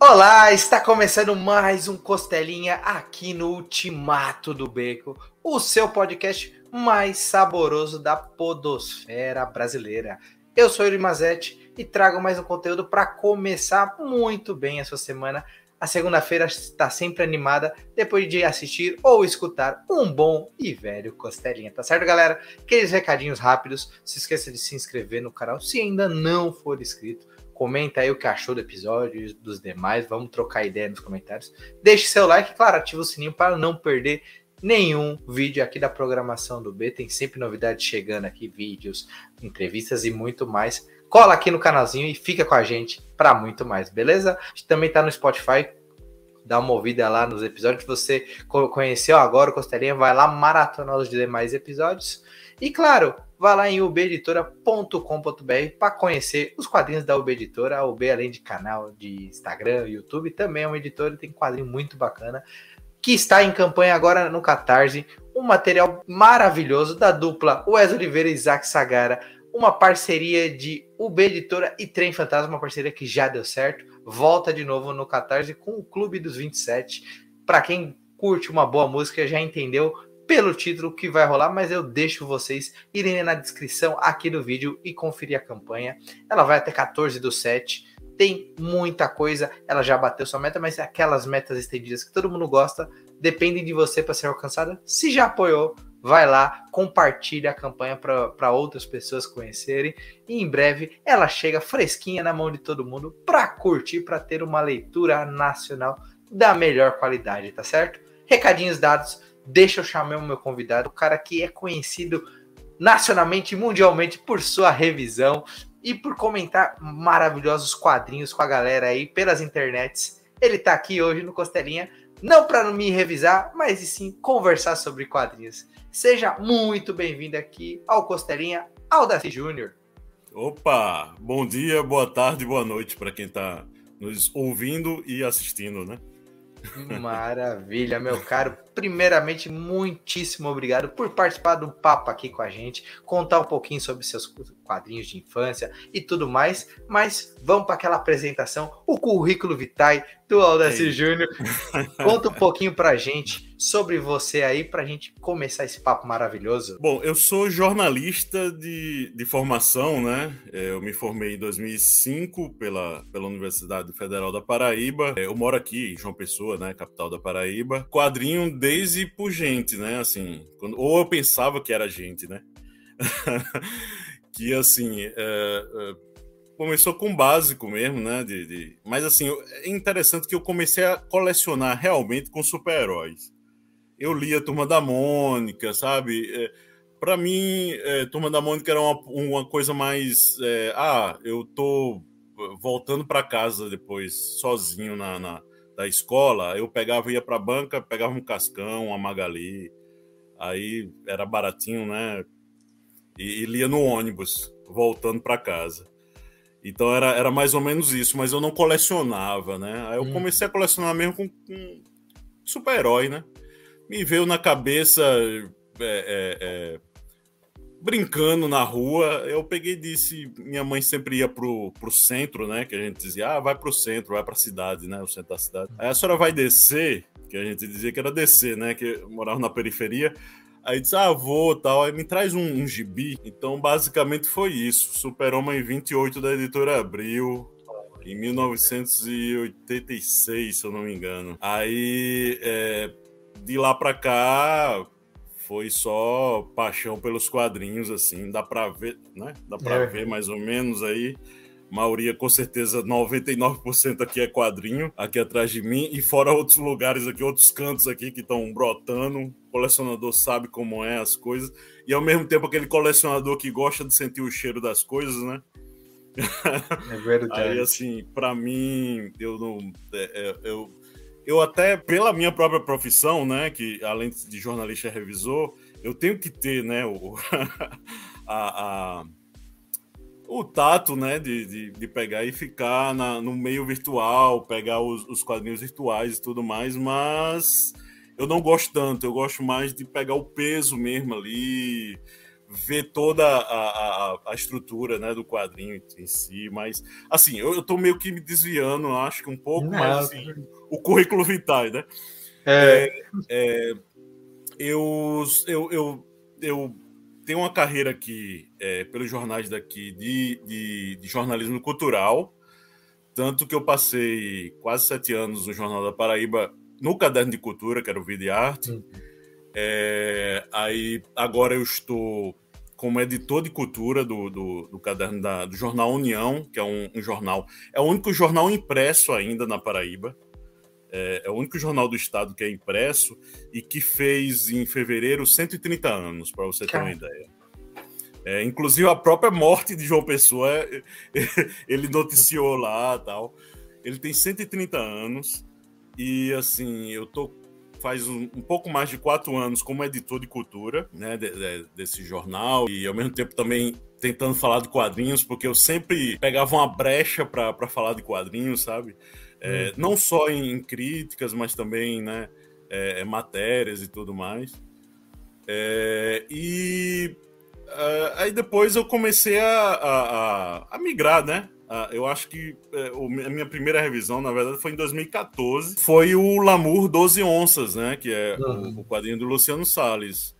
Olá, está começando mais um Costelinha aqui no Ultimato do Beco, o seu podcast mais saboroso da podosfera brasileira. Eu sou Yuri Mazetti e trago mais um conteúdo para começar muito bem a sua semana. A segunda-feira está sempre animada depois de assistir ou escutar um bom e velho Costelinha, tá certo, galera? Aqueles recadinhos rápidos, se esqueça de se inscrever no canal se ainda não for inscrito Comenta aí o que achou do episódio e dos demais. Vamos trocar ideia nos comentários. Deixe seu like, claro, ativa o sininho para não perder nenhum vídeo aqui da programação do B. Tem sempre novidades chegando aqui, vídeos, entrevistas e muito mais. Cola aqui no canalzinho e fica com a gente para muito mais, beleza? A gente também tá no Spotify. Dá uma ouvida lá nos episódios. Você conheceu agora Costelinha, vai lá maratonar os demais episódios. E claro, vá lá em ubeditora.com.br para conhecer os quadrinhos da UB Editora. A UB, além de canal de Instagram, YouTube, também é uma editora tem quadrinho muito bacana que está em campanha agora no Catarse. Um material maravilhoso da dupla Wes Oliveira e Isaac Sagara. Uma parceria de UB Editora e Trem Fantasma, uma parceria que já deu certo. Volta de novo no Catarse com o Clube dos 27. Para quem curte uma boa música, já entendeu pelo título que vai rolar, mas eu deixo vocês irem na descrição aqui do vídeo e conferir a campanha. Ela vai até 14 do 7. Tem muita coisa, ela já bateu sua meta, mas aquelas metas estendidas que todo mundo gosta dependem de você para ser alcançada. Se já apoiou, vai lá, compartilha a campanha para outras pessoas conhecerem e em breve ela chega fresquinha na mão de todo mundo para curtir, para ter uma leitura nacional da melhor qualidade, tá certo? Recadinhos dados deixa eu chamar o meu convidado, o cara que é conhecido nacionalmente e mundialmente por sua revisão e por comentar maravilhosos quadrinhos com a galera aí pelas internets. Ele tá aqui hoje no Costelinha, não para me revisar, mas sim conversar sobre quadrinhos. Seja muito bem-vindo aqui ao Costelinha Aldaci Júnior. Opa, bom dia, boa tarde, boa noite para quem está nos ouvindo e assistindo, né? Maravilha, meu caro. Primeiramente, muitíssimo obrigado por participar do papo aqui com a gente, contar um pouquinho sobre seus quadrinhos de infância e tudo mais. Mas vamos para aquela apresentação, o currículo vitae do Aldaci Júnior. Conta um pouquinho para a gente sobre você aí, para a gente começar esse papo maravilhoso. Bom, eu sou jornalista de, de formação, né? É, eu me formei em 2005 pela, pela Universidade Federal da Paraíba. É, eu moro aqui em João Pessoa, né? Capital da Paraíba. Quadrinho desde por gente, né? Assim, quando, ou eu pensava que era gente, né? que assim. É, é começou com básico mesmo, né? De, de... Mas assim, é interessante que eu comecei a colecionar realmente com super-heróis. Eu lia Turma da Mônica, sabe? É, para mim, é, Turma da Mônica era uma, uma coisa mais. É, ah, eu tô voltando para casa depois, sozinho na, na, da escola. Eu pegava, ia para banca, pegava um cascão, uma Magali. Aí era baratinho, né? E, e lia no ônibus, voltando para casa. Então era, era mais ou menos isso, mas eu não colecionava, né? Aí eu hum. comecei a colecionar mesmo com, com super-herói, né? Me veio na cabeça é, é, é, brincando na rua. Eu peguei e disse: minha mãe sempre ia pro, pro centro, né? Que a gente dizia: ah, vai pro centro, vai pra cidade, né? O centro da cidade. Aí a senhora vai descer, que a gente dizia que era descer, né? Que morava na periferia. Aí disse, ah, vou tal. Aí me traz um, um gibi. Então, basicamente foi isso. Super-Homem 28 da editora Abril. Em 1986, se eu não me engano. Aí, é, de lá pra cá, foi só paixão pelos quadrinhos, assim. Dá pra ver, né? Dá pra é. ver mais ou menos aí maioria, com certeza, 99% aqui é quadrinho, aqui atrás de mim, e fora outros lugares aqui, outros cantos aqui que estão brotando. O colecionador sabe como é as coisas, e ao mesmo tempo aquele colecionador que gosta de sentir o cheiro das coisas, né? É verdade. Aí, assim, para mim, eu não. É, é, eu, eu até, pela minha própria profissão, né, que além de jornalista revisor, eu tenho que ter, né, o, a, a o tato, né, de, de, de pegar e ficar na, no meio virtual, pegar os, os, quadrinhos virtuais e tudo mais, mas eu não gosto tanto, eu gosto mais de pegar o peso mesmo ali, ver toda a, a, a, estrutura né, do quadrinho em si, mas assim, eu, eu tô meio que me desviando, acho que um pouco, Não, mas assim, o currículo vitae, né? É. É, é, eu, eu, eu, eu tenho uma carreira aqui, é, pelos jornais daqui, de, de, de, jornalismo cultural, tanto que eu passei quase sete anos no Jornal da Paraíba no caderno de cultura, que era o Vida e Arte. Uhum. É, aí agora eu estou como editor de cultura do, do, do caderno da, do jornal União, que é um, um, jornal. É o único jornal impresso ainda na Paraíba. É, é, o único jornal do estado que é impresso e que fez em fevereiro 130 anos, para você ter uma ideia. É, inclusive a própria morte de João Pessoa, ele noticiou lá tal. Ele tem 130 anos e assim, eu tô faz um, um, pouco mais de quatro anos como editor de cultura, né, de, de, desse jornal, e ao mesmo tempo também tentando falar de quadrinhos, porque eu sempre pegava uma brecha para falar de quadrinhos, sabe? É, uhum. Não só em, críticas, mas também, né, é, é, matérias e tudo mais. É, e uh, aí depois eu comecei a, a, a, a migrar, né? Uh, eu acho que uh, a minha primeira revisão, na verdade, foi em 2014. Foi o Lamour 12 Onças, né? Que é uhum. o, o, quadrinho do Luciano Salles.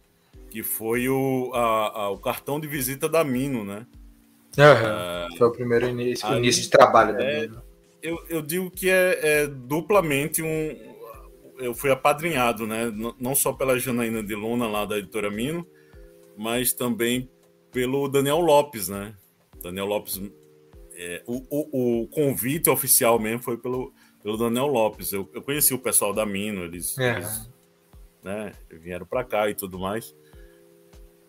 Que foi o, a, a, o cartão de visita da Mino, né? Uhum. foi o primeiro início, aí, início de trabalho da é, Mino. Eu, eu digo que é, é, duplamente um. Eu fui apadrinhado, né? Não só pela Janaína de Luna, lá da editora Mino, mas também pelo Daniel Lopes, né? Daniel Lopes é, o, o, o, convite oficial mesmo foi pelo, pelo Daniel Lopes. Eu, eu conheci o pessoal da Mino, eles, é. eles né, vieram para cá e tudo mais.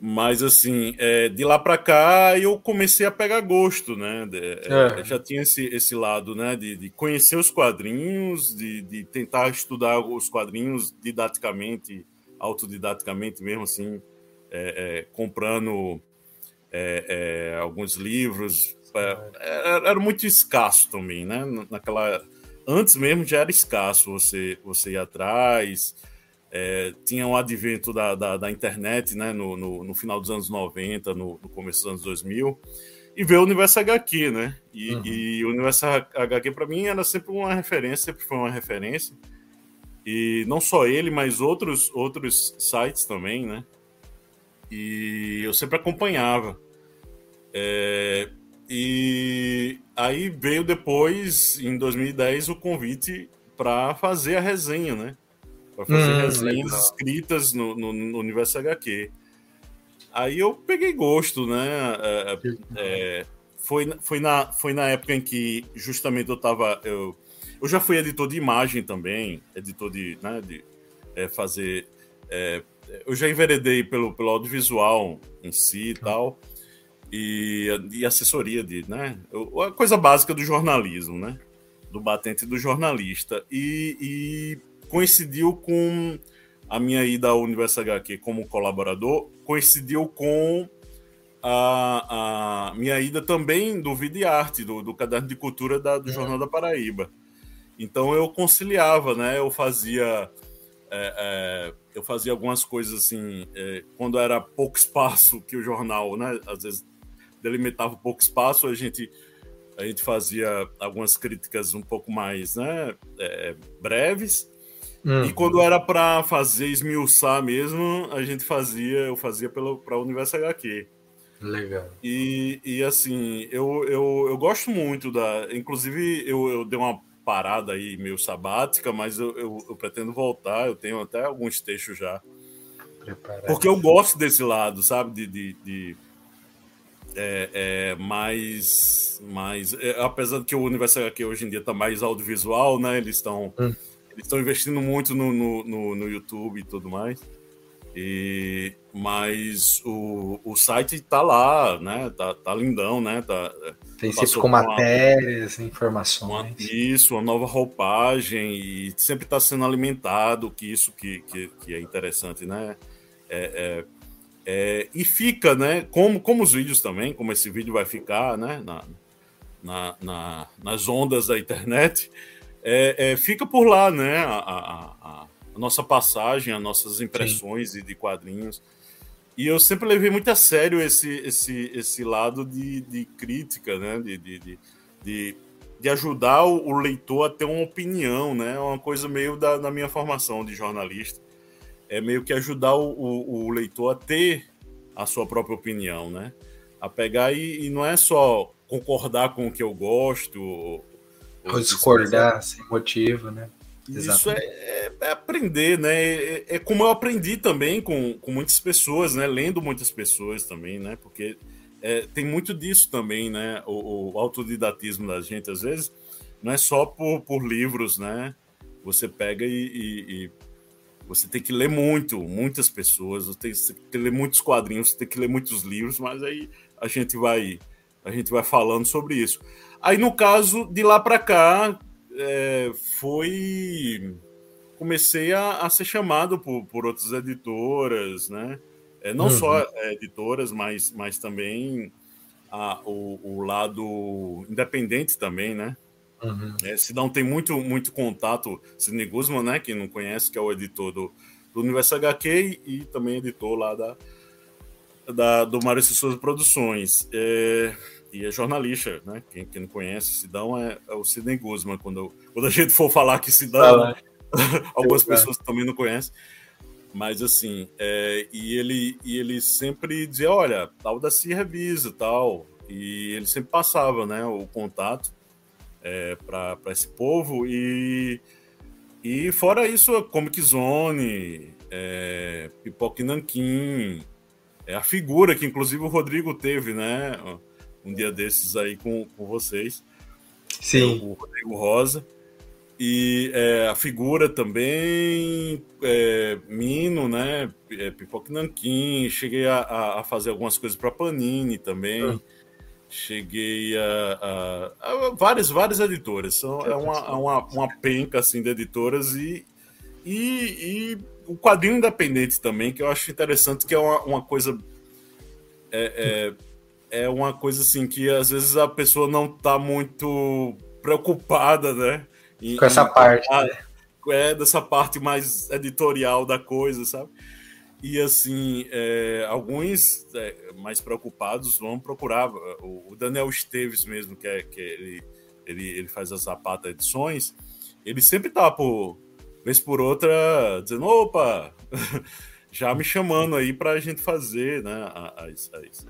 Mas assim, é, de lá para cá eu comecei a pegar gosto, né? É, é. Já tinha esse, esse lado, né? De, de conhecer os quadrinhos, de, de, tentar estudar os quadrinhos didaticamente, autodidaticamente mesmo, assim, é, é, comprando alguns livros, era, é, era, muito escasso também, né? Naquela antes mesmo já era escasso você você ir atrás. É, tinha o um advento da, da, da, internet, né? No, no, no, final dos anos 90, no, no, começo dos anos 2000, e ver o Universo HQ, né? E, uhum. e o Universo HQ para mim era sempre uma referência, sempre foi uma referência. E não só ele, mas outros outros sites também, né? E eu sempre acompanhava. É, e aí veio depois, em 2010, o convite para fazer a resenha, né? Para fazer hum, resenhas legal. escritas no, no, no, Universo HQ. Aí eu peguei gosto, né? É, é, foi, foi, na, foi na época em que justamente eu estava. Eu, eu já fui editor de imagem também, editor de, né, de é, fazer. É, eu já enveredei pelo, pelo audiovisual em si e tal e, e assessoria de, né? A coisa básica do jornalismo, né? Do batente do jornalista. E, e coincidiu com a minha ida à Universo HQ como colaborador, coincidiu com a, a minha ida também do Vida e Arte, do, do caderno de cultura da, do é. Jornal da Paraíba. Então eu conciliava, né? Eu fazia é, é, eu fazia algumas coisas assim, é, quando era pouco espaço que o jornal, né? Às vezes delimitava pouco espaço, a gente a gente fazia algumas críticas um pouco mais né, é, breves. Uhum. E quando era para fazer esmiuçar mesmo, a gente fazia, eu fazia para o Universo HQ. Legal. E, e assim, eu, eu, eu gosto muito da. Inclusive, eu, eu dei uma parada aí meio sabática, mas eu, eu, eu pretendo voltar. Eu tenho até alguns textos já. Preparado. Porque eu gosto desse lado, sabe? de, de, de é, é, mais. mais é, apesar de que o universo aqui hoje em dia está mais audiovisual, né? Eles estão hum. eles estão investindo muito no, no, no, no, YouTube e tudo mais. E, mas o, o site está lá, né? Tá, tá lindão, né? Tá, Tem sempre com matérias, uma, informações. Uma, isso, uma nova roupagem e sempre está sendo alimentado, que isso que, que, que é interessante, né? É, é, é, e fica, né? Como, como os vídeos também, como esse vídeo vai ficar, né? Na, na, na nas ondas da internet, é, é, fica por lá, né? A, a, a, a, nossa passagem, as nossas impressões Sim. de quadrinhos. E eu sempre levei muito a sério esse, esse, esse lado de, de crítica, né? De, de, de, de, de ajudar o, o, leitor a ter uma opinião, né? É uma coisa meio da, da minha formação de jornalista. É meio que ajudar o, o, o leitor a ter a sua própria opinião, né? A pegar e, e, não é só concordar com o que eu gosto. Ou, ou discordar sem motivo, né? Isso é, é, é, aprender, né? É, é, como eu aprendi também com, com muitas pessoas, né? Lendo muitas pessoas também, né? Porque é, tem muito disso também, né? O, o, autodidatismo da gente, às vezes, não é só por, por livros, né? Você pega e, e, e você tem que ler muito, muitas pessoas, você tem, você tem que ler muitos quadrinhos, você tem que ler muitos livros, mas aí a gente vai a gente vai falando sobre isso. Aí no caso de lá para cá, é, foi. Comecei a, a, ser chamado por, por outras editoras, né? É, não uhum. só é, editoras, mas, mas também a, o, o, lado independente também, né? Uhum. É, Sidão tem muito, muito contato, Sidney Guzman, né? Quem não conhece, que é o editor do, do Universo HQ e, e também editor lá da, da, do Maurício Souza Produções. É, e é jornalista, né? Quem, quem não conhece Sidão é, é, o Sidney Guzman. Quando, quando a gente for falar que Sidão, ah, algumas pessoas também não conhecem. Mas assim, é, e, ele, e ele sempre dizia: olha, tal da se revisa tal. E ele sempre passava né, o contato é, para esse povo. E, e fora isso, a Comic Zone, é, Pipoque Nanquim, é a figura que inclusive o Rodrigo teve, né? um dia desses aí com, com vocês. Sim. É o Rodrigo Rosa. E é, a figura também, é, Mino, né? É, Pipoque Nanquim. Cheguei a, a, fazer algumas coisas para Panini também. Uhum. Cheguei a, a, a, várias, várias editoras. São, é uma, é uma, uma penca assim, de editoras e, e, e o quadrinho independente também, que eu acho interessante, que é uma, uma coisa. É, é, é uma coisa assim que às vezes a pessoa não está muito preocupada, né? Em, Com essa em, parte. né? É, dessa parte mais editorial da coisa, sabe? E assim, é, alguns é, mais preocupados vão procurar. O, Daniel Esteves mesmo, que, é, que ele, ele, ele faz as Zapata edições, ele sempre tá por vez por outra dizendo, opa, já me chamando aí para a gente fazer, né? As, as,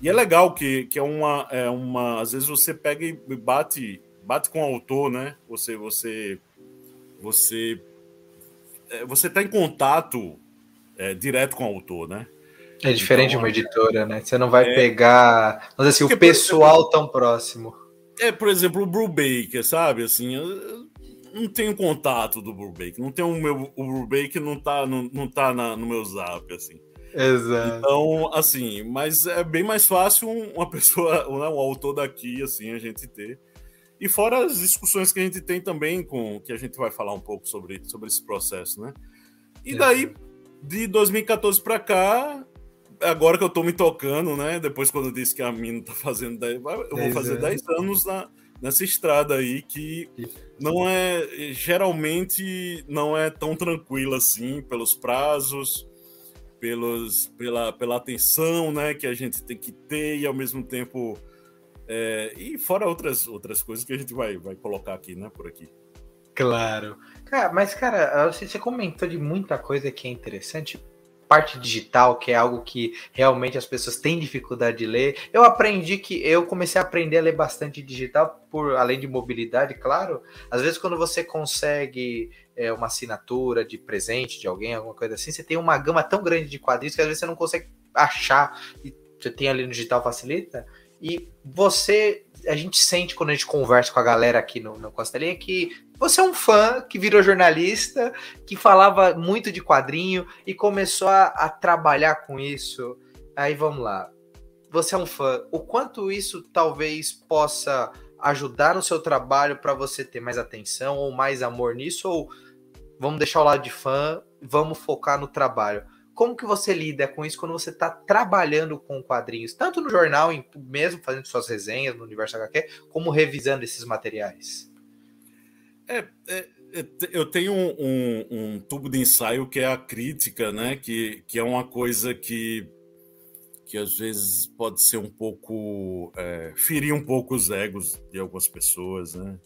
e é legal que, que é, uma, é uma. Às vezes você pega e bate, bate com o autor, né? Você. Você. Você. É, você tá em contato é, direto com o autor, né? É diferente então, de uma editora, né? Você não vai é, pegar. Vamos dizer assim, o pessoal exemplo, tão próximo. É, por exemplo, o Brubaker, sabe? Assim, eu não tenho contato do Brubaker. Não tem o meu. O Brubaker não tá, não, não tá na, no meu zap, assim. Exato. Então, assim, mas é bem mais fácil uma pessoa, né, um autor daqui, assim, a gente ter. E fora as discussões que a gente tem também com que a gente vai falar um pouco sobre, sobre esse processo, né? E daí, de 2014 para cá, agora que eu tô me tocando, né? Depois quando eu disse que a mina tá fazendo 10, eu vou fazer 10 anos na, nessa estrada aí que não é geralmente não é tão tranquila assim pelos prazos pelos, pela, pela atenção né, que a gente tem que ter e ao mesmo tempo. É, e fora outras, outras coisas que a gente vai, vai colocar aqui, né, por aqui. Claro. Cara, mas, cara, você comentou de muita coisa que é interessante. Parte digital, que é algo que realmente as pessoas têm dificuldade de ler. Eu aprendi que eu comecei a aprender a ler bastante digital, por além de mobilidade, claro. Às vezes, quando você consegue é, uma assinatura de presente de alguém, alguma coisa assim, você tem uma gama tão grande de quadrinhos que às vezes você não consegue achar e você tem ali no digital facilita. E você, a gente sente quando a gente conversa com a galera aqui no, no Costelinha que você é um fã que virou jornalista, que falava muito de quadrinho e começou a, a trabalhar com isso. Aí vamos lá. Você é um fã. O quanto isso talvez possa ajudar no seu trabalho para você ter mais atenção ou mais amor nisso? Ou vamos deixar o lado de fã, vamos focar no trabalho. Como que você lida com isso quando você está trabalhando com quadrinhos, tanto no jornal, mesmo fazendo suas resenhas no Universo HQ, como revisando esses materiais? É, é, é eu tenho um, um, um, tubo de ensaio que é a crítica, né? Que, que é uma coisa que que às vezes pode ser um pouco. É, ferir um pouco os egos de algumas pessoas, né?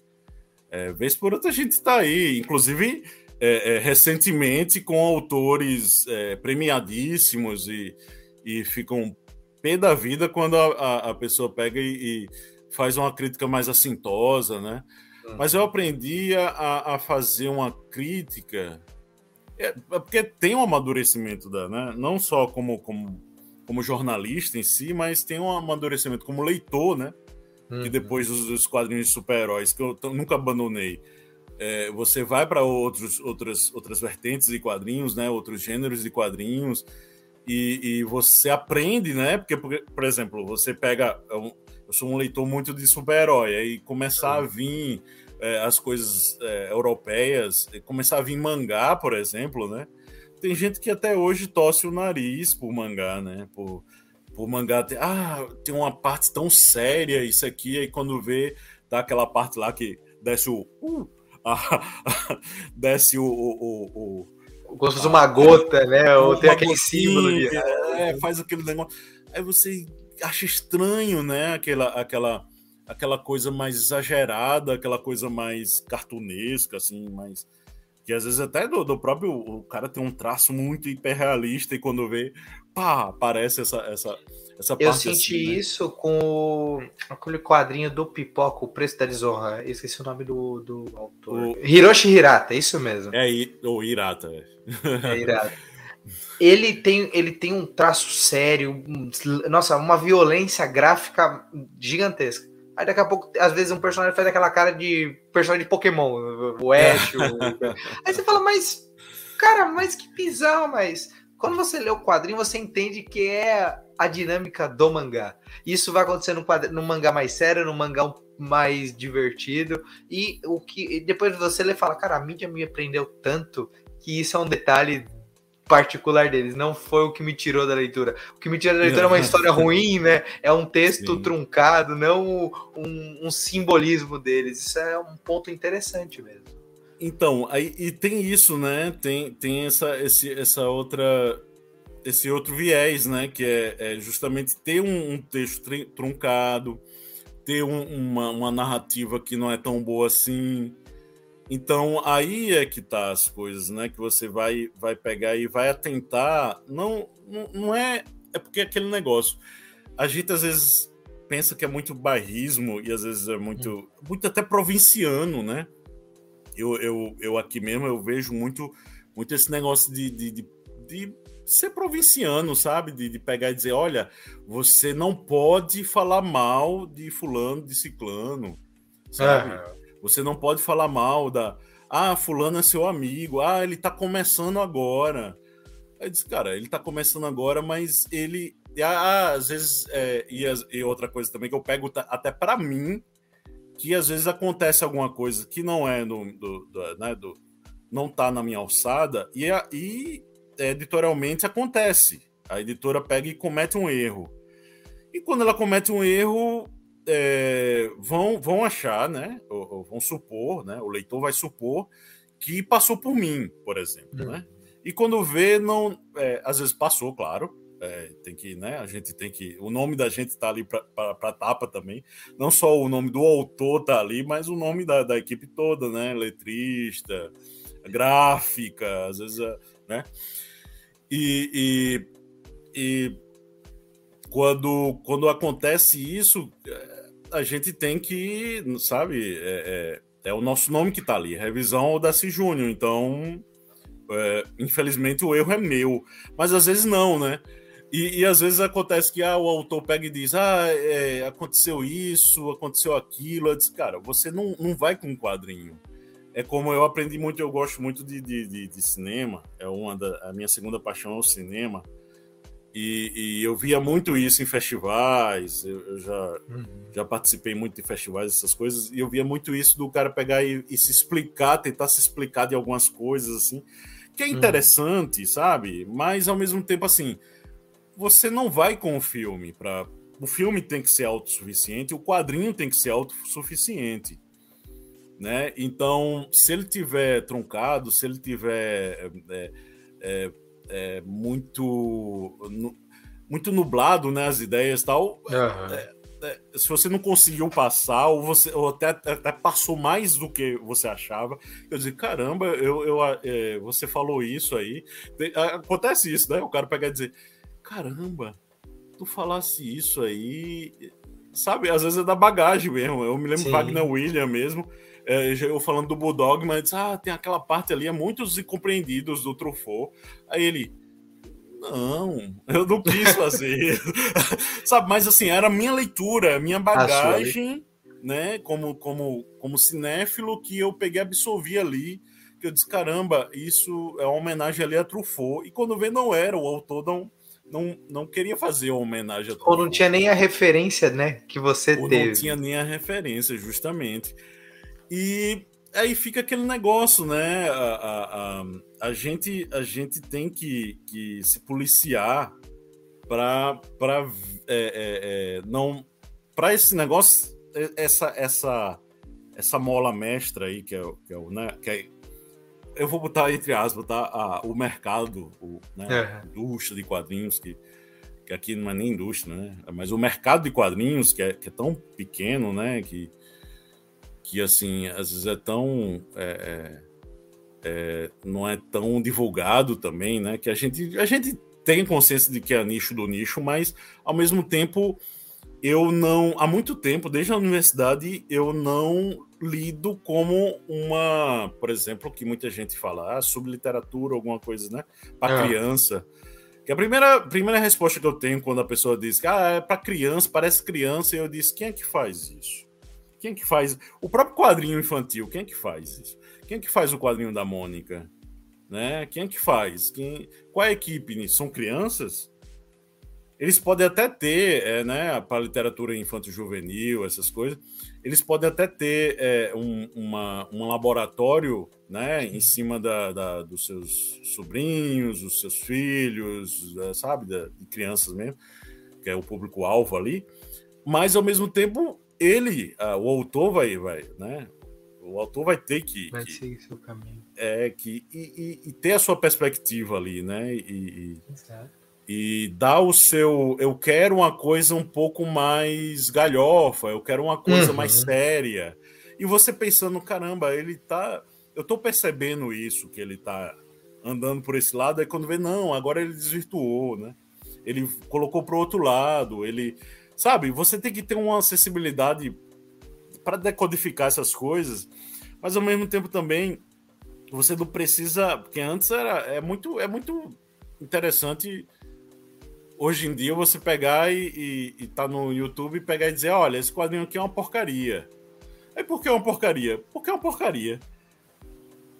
É, vez por outra a gente está aí, inclusive é, é, recentemente com autores é, premiadíssimos e, e ficam pé da vida quando a, a, a pessoa pega e, e, faz uma crítica mais assintosa, né? Uhum. Mas eu aprendi a, a fazer uma crítica é, é, porque tem um amadurecimento da, né? Não só como, como, como jornalista em si, mas tem um amadurecimento como leitor, né? Uhum. Que depois dos, dos quadrinhos de super-heróis, que eu nunca abandonei. É, você vai para outros outras, outras vertentes de quadrinhos, né? Outros gêneros de quadrinhos. E, e você aprende, né? Porque, por exemplo, você pega. Eu, eu sou um leitor muito de super-herói, aí começar a vir é, as coisas é, europeias, começar a vir mangá, por exemplo, né? Tem gente que até hoje tosse o nariz por mangá, né? Por, por mangá ter, ah, tem uma parte tão séria isso aqui, aí quando vê, tá aquela parte lá que desce o. Uh, desce o, o, o, o como se fosse uma gota, né? Ou tem aquele símbolo de... É, faz aquele negócio. Aí você acha estranho, né? Aquela, aquela, aquela coisa mais exagerada, aquela coisa mais cartunesca, assim, mais. Que às vezes até do, do próprio. O cara tem um traço muito hiperrealista e quando vê, pá, aparece essa, essa, essa Eu senti assim, né? isso com aquele quadrinho do Pipoca, O Preço da Desonra. Esqueci o nome do, do autor. O... Hiroshi Hirata, isso mesmo. É, o Hirata. É, é Hirata. ele tem, ele tem um traço sério, nossa, uma violência gráfica gigantesca. Aí daqui a pouco, às vezes, um personagem faz aquela cara de personagem de Pokémon, o Ash. o... Aí você fala, mas, cara, mas que bizarro, mas. Quando você lê o quadrinho, você entende que é a dinâmica do mangá. Isso vai acontecer num, quadrinho, num mangá mais sério, num mangá mais divertido. E o que depois você lê e fala, cara, a mídia me aprendeu tanto que isso é um detalhe particular deles, não foi o que me tirou da leitura. O que me tirou da leitura é uma história ruim, né? É um texto Sim. truncado, não um, um, simbolismo deles. Isso é um ponto interessante mesmo. Então, aí, e tem isso, né? Tem, tem essa, esse, essa outra. Esse outro viés, né? Que é, é justamente ter um, um texto truncado, ter um, uma, uma narrativa que não é tão boa assim, então aí é que tá as coisas, né? Que você vai vai pegar e vai atentar. Não, não, não é. É porque é aquele negócio. A gente às vezes pensa que é muito bairrismo e às vezes é muito, muito até provinciano, né? Eu, eu, eu aqui mesmo eu vejo muito, muito esse negócio de, de, de, de ser provinciano, sabe? De, de, pegar e dizer, olha, você não pode falar mal de fulano, de ciclano, sabe? É. Você não pode falar mal da. Ah, fulano é seu amigo. Ah, ele tá começando agora. Aí diz, cara, ele tá começando agora, mas ele. Ah, às vezes. É, e, e, outra coisa também que eu pego até para mim, que às vezes acontece alguma coisa que não é do. do, do, né, do não tá na minha alçada, e, e editorialmente acontece. A editora pega e comete um erro. E quando ela comete um erro, é, vão, vão achar, né? Ou, ou, vão supor, né? O leitor vai supor que passou por mim, por exemplo, uhum. né? E quando vê, não, é, às vezes passou, claro. É, tem que, né? A gente tem que. O nome da gente tá ali para tapa também. Não só o nome do autor tá ali, mas o nome da, da equipe toda, né? Letrista, gráfica, às vezes, é, né? E, e, e quando, quando acontece isso, é, a gente tem que, sabe, é, é, é o nosso nome que está ali, revisão Daci Júnior. Então, é, infelizmente, o erro é meu. Mas às vezes não, né? E, e, às vezes acontece que ah, o autor pega e diz: Ah, é, aconteceu isso, aconteceu aquilo. Eu disse, cara, você não, não vai com um quadrinho. É como eu aprendi muito, eu gosto muito de, de, de, de cinema. É uma da a minha segunda paixão é o cinema. E, e, eu via muito isso em festivais, eu, eu já, uhum. já participei muito de festivais, essas coisas, e eu via muito isso do cara pegar e, e, se explicar, tentar se explicar de algumas coisas, assim, que é uhum. interessante, uhum. sabe? Mas ao mesmo tempo, assim, você não vai com o filme para. O filme tem que ser autossuficiente, o quadrinho tem que ser autossuficiente. Né? Então, se ele tiver truncado, se ele tiver é, é, é muito. muito nublado, né? As ideias tal. Uhum. É, é, se você não conseguiu passar, ou você ou até, até passou mais do que você achava, eu disse, caramba, eu, eu, é, você falou isso aí. Acontece isso, né? O cara pega e dizer, caramba, tu falasse isso aí. Sabe, às vezes é da bagagem mesmo. Eu me lembro Sim. Wagner William mesmo. É, eu falando do Bulldog, mas disse, ah, tem aquela parte ali, é muitos incompreendidos do Truffaut. Aí ele, não, eu não quis fazer. Sabe, mas assim, era a minha leitura, a minha bagagem, né, como, como, como cinéfilo, que eu peguei e absorvi ali. Que eu disse, caramba, isso é uma homenagem ali a Truffaut. E quando vê, não era, o autor não, não, não queria fazer uma homenagem a. Ou não tinha nem a referência, né, que você Ou teve. não tinha nem a referência, justamente. E aí fica aquele negócio, né? A, a, a, a gente, a gente tem que, que se policiar para é, é, é, não para esse negócio essa essa essa mola mestra aí que é, que é o né que é, eu vou botar entre aspas tá a, o mercado o, né, é. indústria de quadrinhos que, que aqui não é nem indústria né mas o mercado de quadrinhos que é, que é tão pequeno né que que assim às vezes é tão é, é, é, não é tão divulgado também, né? Que a gente a gente tem consciência de que é nicho do nicho, mas ao mesmo tempo eu não há muito tempo desde a universidade eu não lido como uma, por exemplo, que muita gente fala ah, sobre literatura, alguma coisa, né? Para é. criança. Que a primeira, primeira resposta que eu tenho quando a pessoa diz que ah, é para criança, parece criança, e eu disse: quem é que faz isso? Quem é que faz? O próprio quadrinho infantil, quem é que faz isso? Quem é que faz o quadrinho da Mônica? Né? Quem é que faz? Quem... Qual é a equipe? São crianças? Eles podem até ter, é, né, para literatura infanto-juvenil, essas coisas, eles podem até ter é, um, uma, um laboratório né, em cima da, da, dos seus sobrinhos, dos seus filhos, é, sabe, da, de crianças mesmo, que é o público-alvo ali, mas ao mesmo tempo ele, ah, o autor vai, vai, né? O autor vai ter que, vai seguir seu caminho. É que e, e, e, ter a sua perspectiva ali, né? E, e, dar o seu, eu quero uma coisa um pouco mais galhofa, eu quero uma coisa uhum. mais séria. E você pensando, caramba, ele tá, eu tô percebendo isso que ele tá andando por esse lado, aí quando vê não, agora ele desvirtuou, né? Ele colocou pro outro lado, ele Sabe, você tem que ter uma acessibilidade para decodificar essas coisas, mas ao mesmo tempo também você não precisa, porque antes era é muito é muito interessante hoje em dia você pegar e, e, e tá no YouTube e pegar e dizer, olha, esse quadrinho aqui é uma porcaria. Aí por que é uma porcaria? Porque é uma porcaria.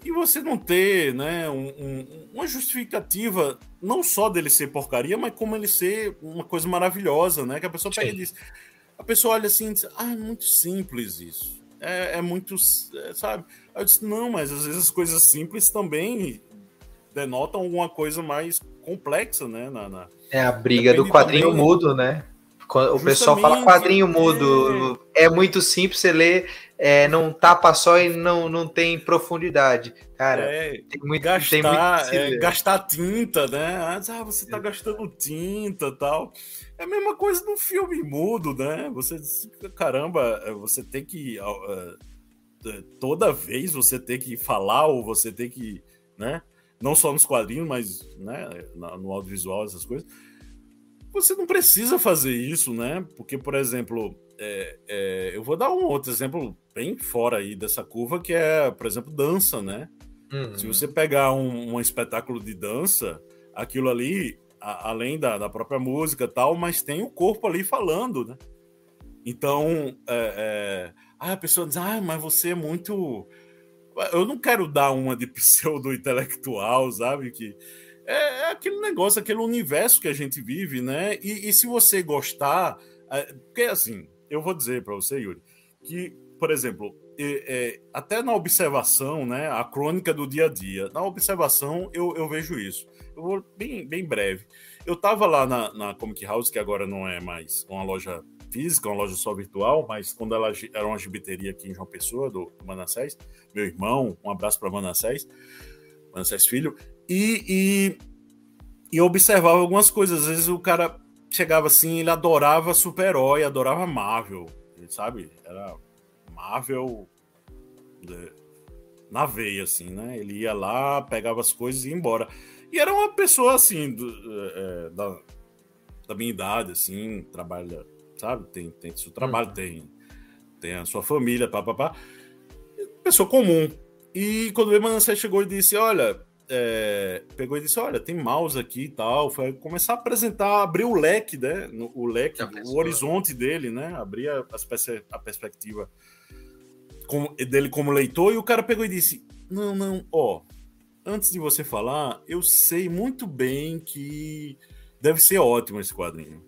E você não ter né, um, um, uma justificativa não só dele ser porcaria, mas como ele ser uma coisa maravilhosa, né? Que a pessoa pega e diz. A pessoa olha assim e diz, ah, é muito simples isso. É, é muito. É, sabe? Aí eu disse, não, mas às vezes as coisas simples também denotam alguma coisa mais complexa, né? Na, na... É a briga Depende do quadrinho também, mudo, né? O pessoal fala quadrinho mudo. É. é muito simples, você lê, é, não tapa só e não, não tem profundidade. Cara, é, tem muito, gastar, tem muito é, gastar tinta, né? Ah, você tá gastando tinta tal. É a mesma coisa no filme mudo, né? Você caramba, é, você tem que. Toda vez você tem que falar ou você tem que. né? Não só nos quadrinhos, mas né, no audiovisual, essas coisas você não precisa fazer isso, né? Porque, por exemplo, é, é, eu vou dar um outro exemplo bem fora aí dessa curva, que é, por exemplo, dança, né? Uhum. Se você pegar um, um, espetáculo de dança, aquilo ali, a, além da, da, própria música tal, mas tem o corpo ali falando, né? Então, é, é a pessoa diz, ah, mas você é muito. Eu não quero dar uma de pseudo-intelectual, sabe? Que é, é, aquele negócio, aquele universo que a gente vive, né? E, e se você gostar, é, porque assim, eu vou dizer para você, Yuri, que, por exemplo, é, até na observação, né, a crônica do dia a dia, na observação eu, eu vejo isso. Eu vou bem, bem breve. Eu estava lá na, na Comic House, que agora não é mais uma loja física, uma loja só virtual, mas quando ela era uma gibiteria aqui em João Pessoa, do, Manassés, meu irmão, um abraço para Manassés, Manassés Filho, e, e, e observava algumas coisas. Às vezes o cara chegava assim, ele adorava super-herói, adorava Marvel, sabe? Era Marvel né, na veia, assim, né? Ele ia lá, pegava as coisas e ia embora. E era uma pessoa, assim, do, é, da, da minha idade, assim, trabalha, sabe? Tem, tem seu trabalho, uhum. tem, tem a sua família, papapá. Pessoa comum. E quando o Emanuel chegou e disse: Olha, é, pegou e disse: Olha, tem mouse aqui e tal. Foi começar a apresentar, abrir o leque, né? O leque, o horizonte dele, né? Abrir a, a perspectiva como, dele como leitor. E o cara pegou e disse: Não, não, ó, antes de você falar, eu sei muito bem que deve ser ótimo esse quadrinho.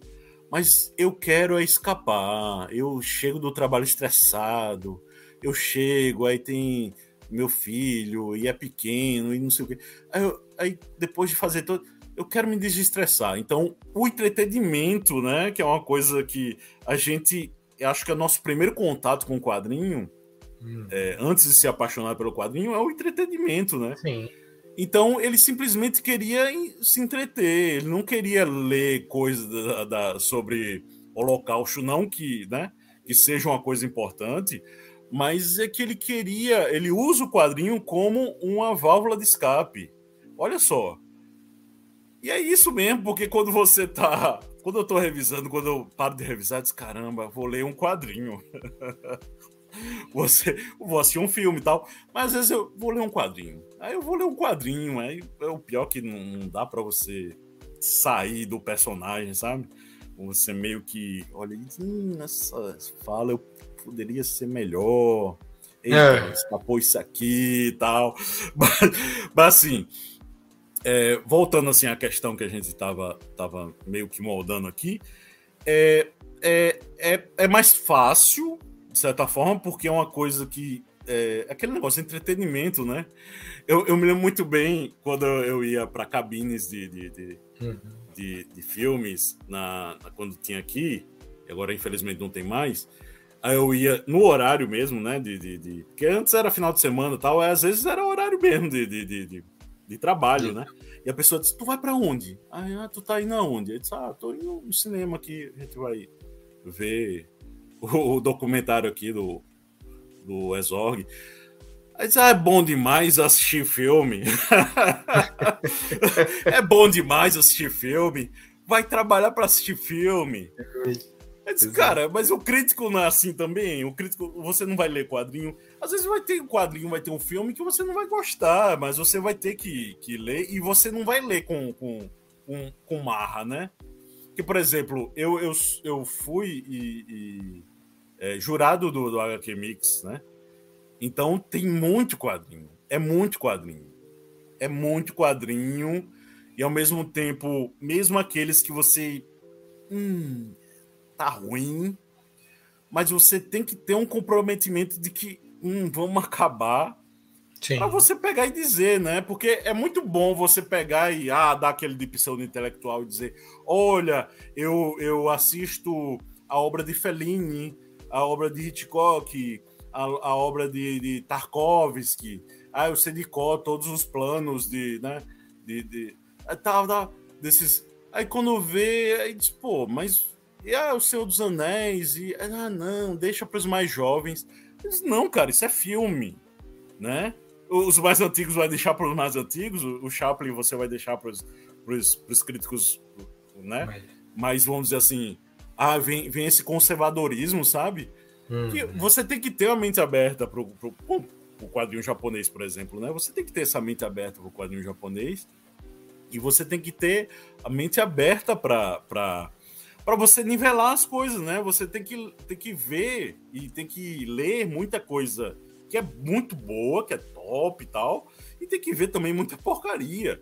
Mas eu quero é escapar. Eu chego do trabalho estressado. Eu chego, aí tem meu filho e é pequeno e não sei o quê. Aí, eu, aí depois de fazer todo. Eu quero me desestressar. Então, o entretenimento, né? Que é uma coisa que a gente. Acho que é o nosso primeiro contato com o quadrinho, hum. é, antes de se apaixonar pelo quadrinho, é o entretenimento, né? Sim. Então ele simplesmente queria se entreter, ele não queria ler coisas da, da, sobre Holocausto, não que, né, que seja uma coisa importante, mas é que ele queria, ele usa o quadrinho como uma válvula de escape. Olha só. E é isso mesmo, porque quando você tá. Quando eu tô revisando, quando eu paro de revisar, eu diz, caramba, vou ler um quadrinho. você vou assistir um filme e tal. Mas às vezes eu vou ler um quadrinho. Aí eu vou ler um quadrinho. Aí é o pior que não, dá para você sair do personagem, sabe? Você meio que olha e diz, hum, essa fala eu poderia ser melhor. Eita, é. escapou isso aqui e tal. Mas, mas assim, é, voltando assim à questão que a gente estava tava meio que moldando aqui, é, é, é, é, mais fácil, de certa forma, porque é uma coisa que. É, aquele negócio de entretenimento, né? Eu, eu me lembro muito bem quando eu ia para cabines de, de, de, uhum. de, de filmes, na, na, quando tinha aqui, agora infelizmente não tem mais. Aí eu ia no horário mesmo, né? De, de, de, Porque antes era final de semana e tal, às vezes era horário mesmo de, de, de, de, trabalho, né? E a pessoa disse: Tu vai para onde? Aí, ah, tu tá indo aonde? Eu disse: Ah, tô indo no cinema aqui, a gente vai ver o, o documentário aqui do, do Exorg. Aí disse, ah, é bom demais assistir filme. é bom demais assistir filme. Vai trabalhar para assistir filme. Eu disse, cara, mas o crítico não é assim também. O crítico, você não vai ler quadrinho. Às vezes vai ter um quadrinho, vai ter um filme que você não vai gostar, mas você vai ter que, que ler e você não vai ler com, com, com, com marra, né? Que, por exemplo, eu, eu, eu fui e, e é, jurado do, do HQ Mix, né? Então tem muito quadrinho. É muito quadrinho. É muito quadrinho. E ao mesmo tempo, mesmo aqueles que você. Hum, tá ruim, mas você tem que ter um comprometimento de que hum, vamos acabar para você pegar e dizer, né? Porque é muito bom você pegar e ah, dar aquele de pseudo intelectual e dizer: olha, eu, eu assisto a obra de Fellini, a obra de Hitchcock, a, a obra de, de Tarkovsky, sei de cor todos os planos de, né? De, de, tá, tá, desses. Aí quando vê, aí diz, pô, mas e ah, o Senhor dos Anéis, e ah, não, deixa para os mais jovens. Eles, não, cara, isso é filme, né? Os mais antigos vai deixar para os mais antigos, o Chaplin você vai deixar para os críticos, né? Mas vamos dizer assim, ah, vem, vem esse conservadorismo, sabe? Que você tem que ter a mente aberta para o quadrinho japonês, por exemplo, né? Você tem que ter essa mente aberta para o quadrinho japonês e você tem que ter a mente aberta para para você nivelar as coisas, né? Você tem que, tem que ver e tem que ler muita coisa que é muito boa, que é top e tal, e tem que ver também muita porcaria.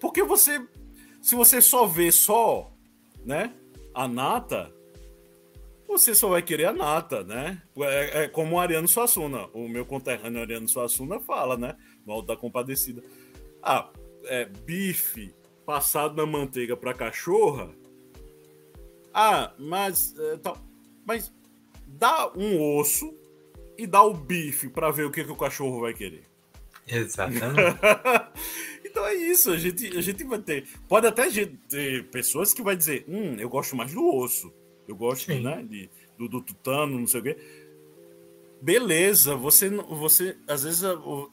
Porque você, se você só vê só, né, a nata, você só vai querer a nata, né? É, é como o Ariano Suassuna, o meu conterrâneo Ariano Suassuna fala, né, no Alto da Compadecida. Ah, é, bife passado na manteiga para cachorra ah, mas. É, mas dá um osso e dá o bife para ver o que, que o cachorro vai querer. Exatamente. Então é isso, a gente, a gente vai ter. Pode até ter pessoas que vai dizer, hum, eu gosto mais do osso. Eu gosto, né, de, do, do tutano, não sei o quê. Beleza, você, você às vezes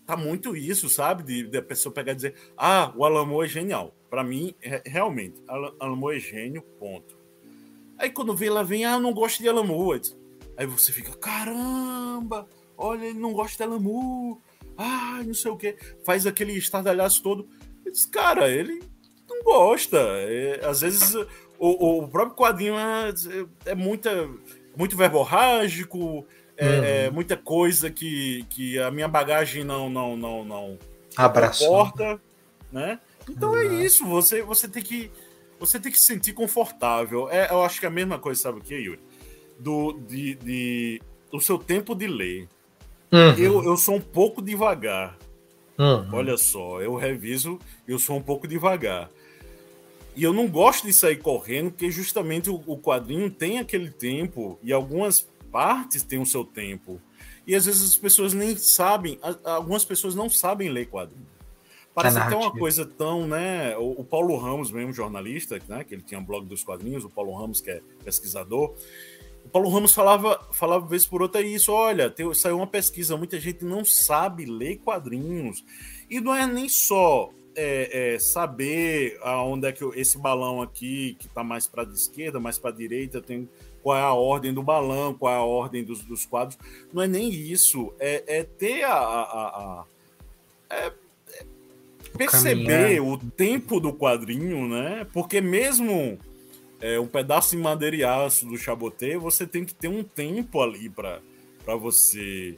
tá muito isso, sabe? De, de a pessoa pegar e dizer, ah, o Alamo é genial. Para mim, é, realmente, Alamo é gênio, ponto. Aí quando vê, ela vem, ah, eu não gosto de Alamo. Aí você fica, caramba, olha, ele não gosta de Alamo. Ah, não sei o que. Faz aquele estardalhaço todo. Eu disse, cara, ele não gosta. É, às vezes o, o próprio quadrinho é, é muita, muito verborrágico é, uhum. é, muita coisa que, que a minha bagagem não não não não Abraçou. né? Então é uhum. é isso, você você tem que você tem que se sentir confortável. É, eu acho que é a mesma coisa, sabe o que, Yuri? Do de, de do seu tempo de ler. Uhum. Eu, eu sou um pouco devagar. Uhum. Olha só, eu reviso, eu sou um pouco devagar. E eu não gosto de sair correndo, porque justamente o, o quadrinho tem aquele tempo e algumas partes têm o seu tempo. E às vezes as pessoas nem sabem, algumas pessoas não sabem ler quadrinhos. Parece até uma coisa tão, né? O, o, Paulo Ramos, mesmo jornalista, né? Que ele tinha um blog dos quadrinhos, o Paulo Ramos, que é pesquisador. O Paulo Ramos falava, falava vez por outra isso: olha, tem, saiu uma pesquisa, muita gente não sabe ler quadrinhos. E não é nem só é, é, saber aonde é que esse balão aqui, que está mais para a esquerda, mais para a direita, tem qual é a ordem do balão, qual é a ordem dos, dos quadros. Não é nem isso, é, é ter a. a, a é, é perceber Caminhar. o tempo do quadrinho, né? Porque mesmo é, um pedaço de madeira e aço do Chaboté, você tem que ter um tempo ali para você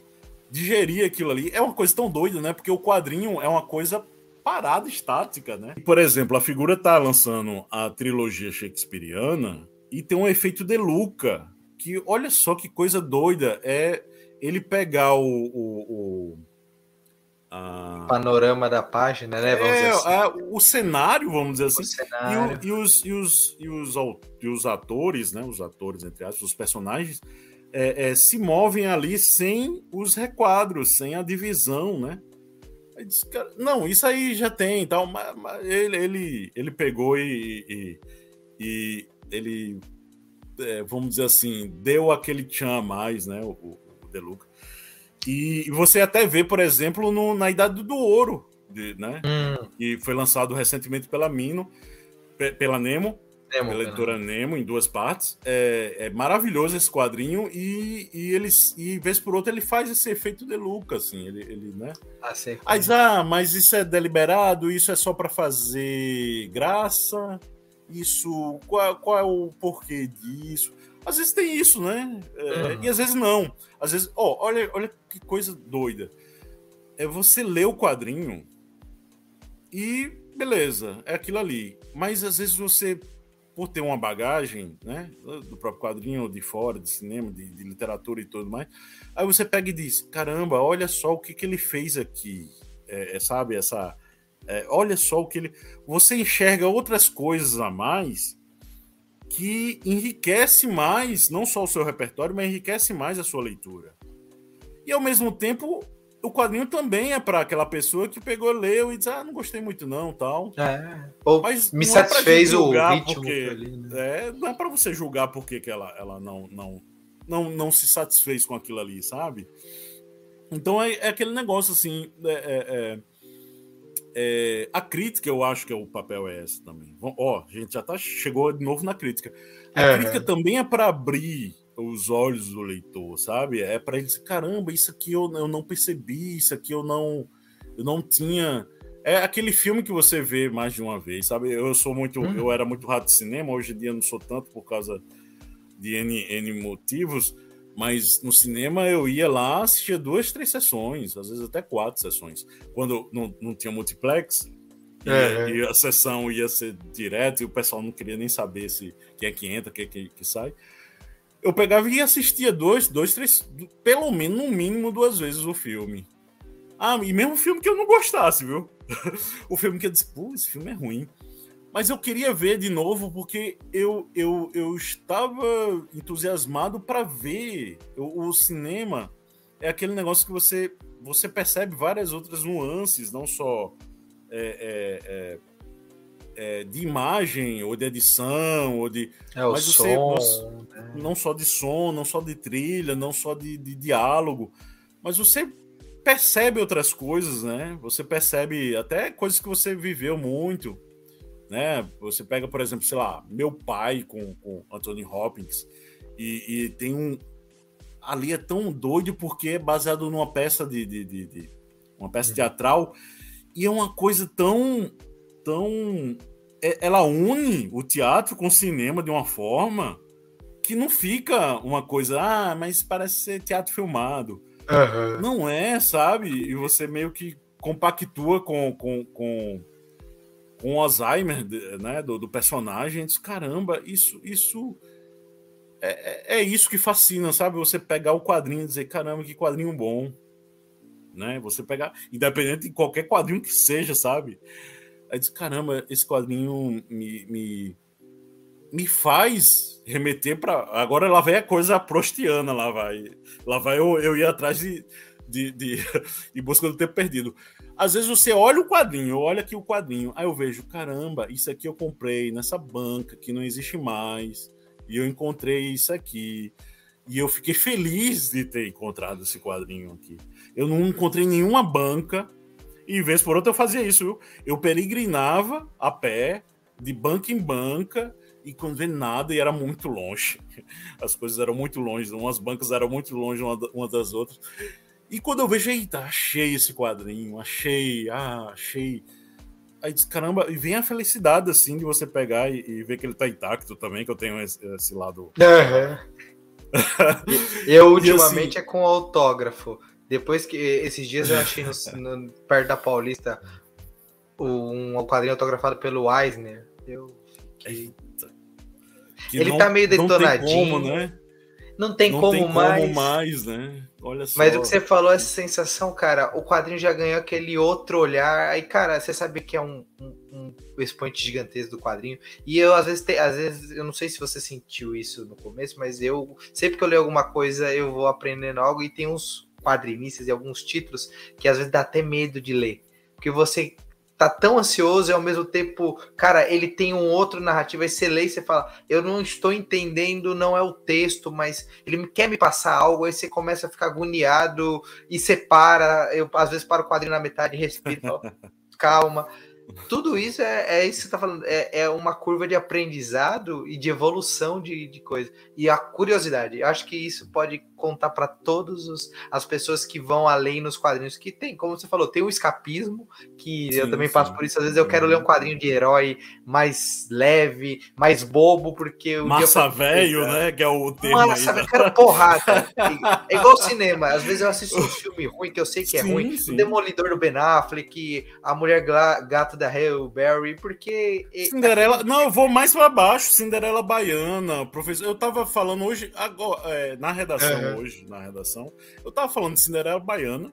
digerir aquilo ali. É uma coisa tão doida, né? Porque o quadrinho é uma coisa parada, estática, né? Por exemplo, a figura tá lançando a trilogia shakespeariana e tem um efeito de Luca, que olha só que coisa doida. É ele pegar o. o, o a... Panorama da página, né? Vamos é, assim. a, o cenário, vamos dizer assim. E, o, e, os, e, os, e, os, e os atores, né? Os atores, entre aspas, os personagens, é, é, se movem ali sem os requadros, sem a divisão, né? Disse, cara, não, isso aí já tem tal, mas, mas ele, ele, ele pegou e, e, e ele, é, vamos dizer assim, deu aquele tchan a mais, né? O, o Deluca. E, você até vê, por exemplo, no, na Idade do Ouro, de, né? Hum. Que foi lançado recentemente pela Mino, pela Nemo, Nemo pela editora Nemo, em duas partes. É, é, maravilhoso esse quadrinho e, e eles e vez por outra ele faz esse efeito de Luca, assim, ele, ele né? Ah, sei. Mas, ah, mas isso é deliberado, isso é só para fazer graça isso, qual, qual é o porquê disso. Às vezes tem isso, né? É, uhum. E às vezes não. Às vezes, ó, oh, olha, olha que coisa doida. É você ler o quadrinho e beleza, é aquilo ali. Mas às vezes você, por ter uma bagagem, né, do próprio quadrinho, de fora, de cinema, de, de literatura e tudo mais, aí você pega e diz: caramba, olha só o que, que ele fez aqui. É, é, sabe, essa é, olha só o que ele. Você enxerga outras coisas a mais que enriquece mais, não só o seu repertório, mas enriquece mais a sua leitura. E ao mesmo tempo, o quadrinho também é para aquela pessoa que pegou, leu e diz: Ah, não gostei muito, não, tal. É, ou mas me é satisfez é o ritmo. Porque, ali, né? é, não é para você julgar porque que ela, ela não, não, não, não se satisfez com aquilo ali, sabe? Então é, é aquele negócio assim. É, é, a crítica, eu acho que é o papel é esse também. Ó, a gente já tá, chegou de novo na crítica. A é. crítica também é para abrir os olhos do leitor, sabe? É para ele dizer, caramba, isso aqui eu, eu não percebi, isso aqui eu não, eu não tinha. É aquele filme que você vê mais de uma vez, sabe? Eu sou muito, hum. eu era muito rato de cinema, hoje em dia não sou tanto por causa de N, N motivos mas no cinema eu ia lá, assistia duas, três sessões, às vezes até quatro sessões. Quando não, não tinha multiplex, é, e, é. e, a sessão ia ser direto e o pessoal não queria nem saber se quem é que entra, quem é que, que sai. Eu pegava e assistia dois, dois, três, pelo menos, no mínimo, duas vezes o filme. Ah, e mesmo filme que eu não gostasse, viu? o filme que eu disse, pô, esse filme é ruim. Mas eu queria ver de novo porque eu, eu, eu estava entusiasmado para ver. O, o, cinema é aquele negócio que você, você percebe várias outras nuances, não só é, é, é, de imagem, ou de edição, ou de. É o mas som. Você, né? Não só de som, não só de trilha, não só de, de diálogo, mas você percebe outras coisas, né? Você percebe até coisas que você viveu muito, né? Você pega, por exemplo, sei lá, meu pai com, com Anthony Hopkins e, e tem um ali é tão doido porque é baseado numa peça de, de, de, de uma peça uhum. teatral e é uma coisa tão tão é, ela une o teatro com o cinema de uma forma que não fica uma coisa ah mas parece ser teatro filmado uhum. não é sabe e você meio que compactua com com, com, com o Alzheimer né do, do personagem diz, caramba isso isso é, é, é, isso que fascina, sabe? Você pegar o quadrinho e dizer, caramba, que quadrinho bom. Né? Você pegar, independente de qualquer quadrinho que seja, sabe? Aí diz, caramba, esse quadrinho me, me, me faz remeter para Agora lá vai a coisa prostiana, lá vai. Lá vai eu, eu ir atrás de, de, de, de busca do tempo perdido. Às vezes você olha o quadrinho, eu olho aqui o quadrinho, aí eu vejo, caramba, isso aqui eu comprei nessa banca que não existe mais e eu encontrei isso aqui. E eu fiquei feliz de ter encontrado esse quadrinho aqui. Eu não encontrei nenhuma banca, e vez por outra eu fazia isso? Eu peregrinava a pé, de banca em banca, e quando vê nada, e era muito longe. As coisas eram muito longe, umas bancas eram muito longe uma das outras. E quando eu vejo, eita, achei esse quadrinho, achei, ah, achei Aí diz, caramba, e vem a felicidade, assim, de você pegar e, e, ver que ele tá intacto também, que eu tenho esse, esse lado. Uhum. eu, ultimamente, assim... é com autógrafo. Depois que. Esses dias eu achei no, no, perto da Paulista um quadrinho autografado pelo Eisner. Eu fiquei. Ele não, tá meio detonadinho. Como, né? Não tem não como tem mais. Como mais, né? Olha só. Mas o que você falou, essa sensação, cara, o quadrinho já ganhou aquele outro olhar. Aí, cara, você sabe que é um, um, um expoente gigantesco do quadrinho. E eu, às vezes, te, às vezes, eu não sei se você sentiu isso no começo, mas eu, sempre que eu leio alguma coisa, eu vou aprendendo algo e tem uns quadrinistas e alguns títulos que às vezes dá até medo de ler. Porque você tá tão ansioso e ao mesmo tempo, cara, ele tem um outro narrativo. Aí você lê e você fala, eu não estou entendendo, não é o texto, mas ele quer me passar algo. Aí você começa a ficar agoniado e você para. Eu às vezes paro o quadrinho na metade, respiro, calma. Tudo isso é, é isso que você está falando, é, é, uma curva de aprendizado e de evolução de, de coisa. E a curiosidade, eu acho que isso pode contar para todas as pessoas que vão além nos quadrinhos, que tem, como você falou, tem o escapismo, que sim, eu também sim. passo por isso. Às vezes eu quero ler um quadrinho de herói mais leve, mais bobo, porque o. Massa velho, né? Que é o termo. Massa velho, quero porrada. é igual cinema. Às vezes eu assisto um filme ruim, que eu sei que é sim, ruim. O Demolidor do Ben Affleck, a Mulher Gata da Hale Berry, porque. Cinderela. Não, eu vou mais para baixo. Cinderela Baiana, professor. Eu tava falando hoje, agora, é, na redação. Uhum hoje na redação. Eu tava falando de Cinderela Baiana,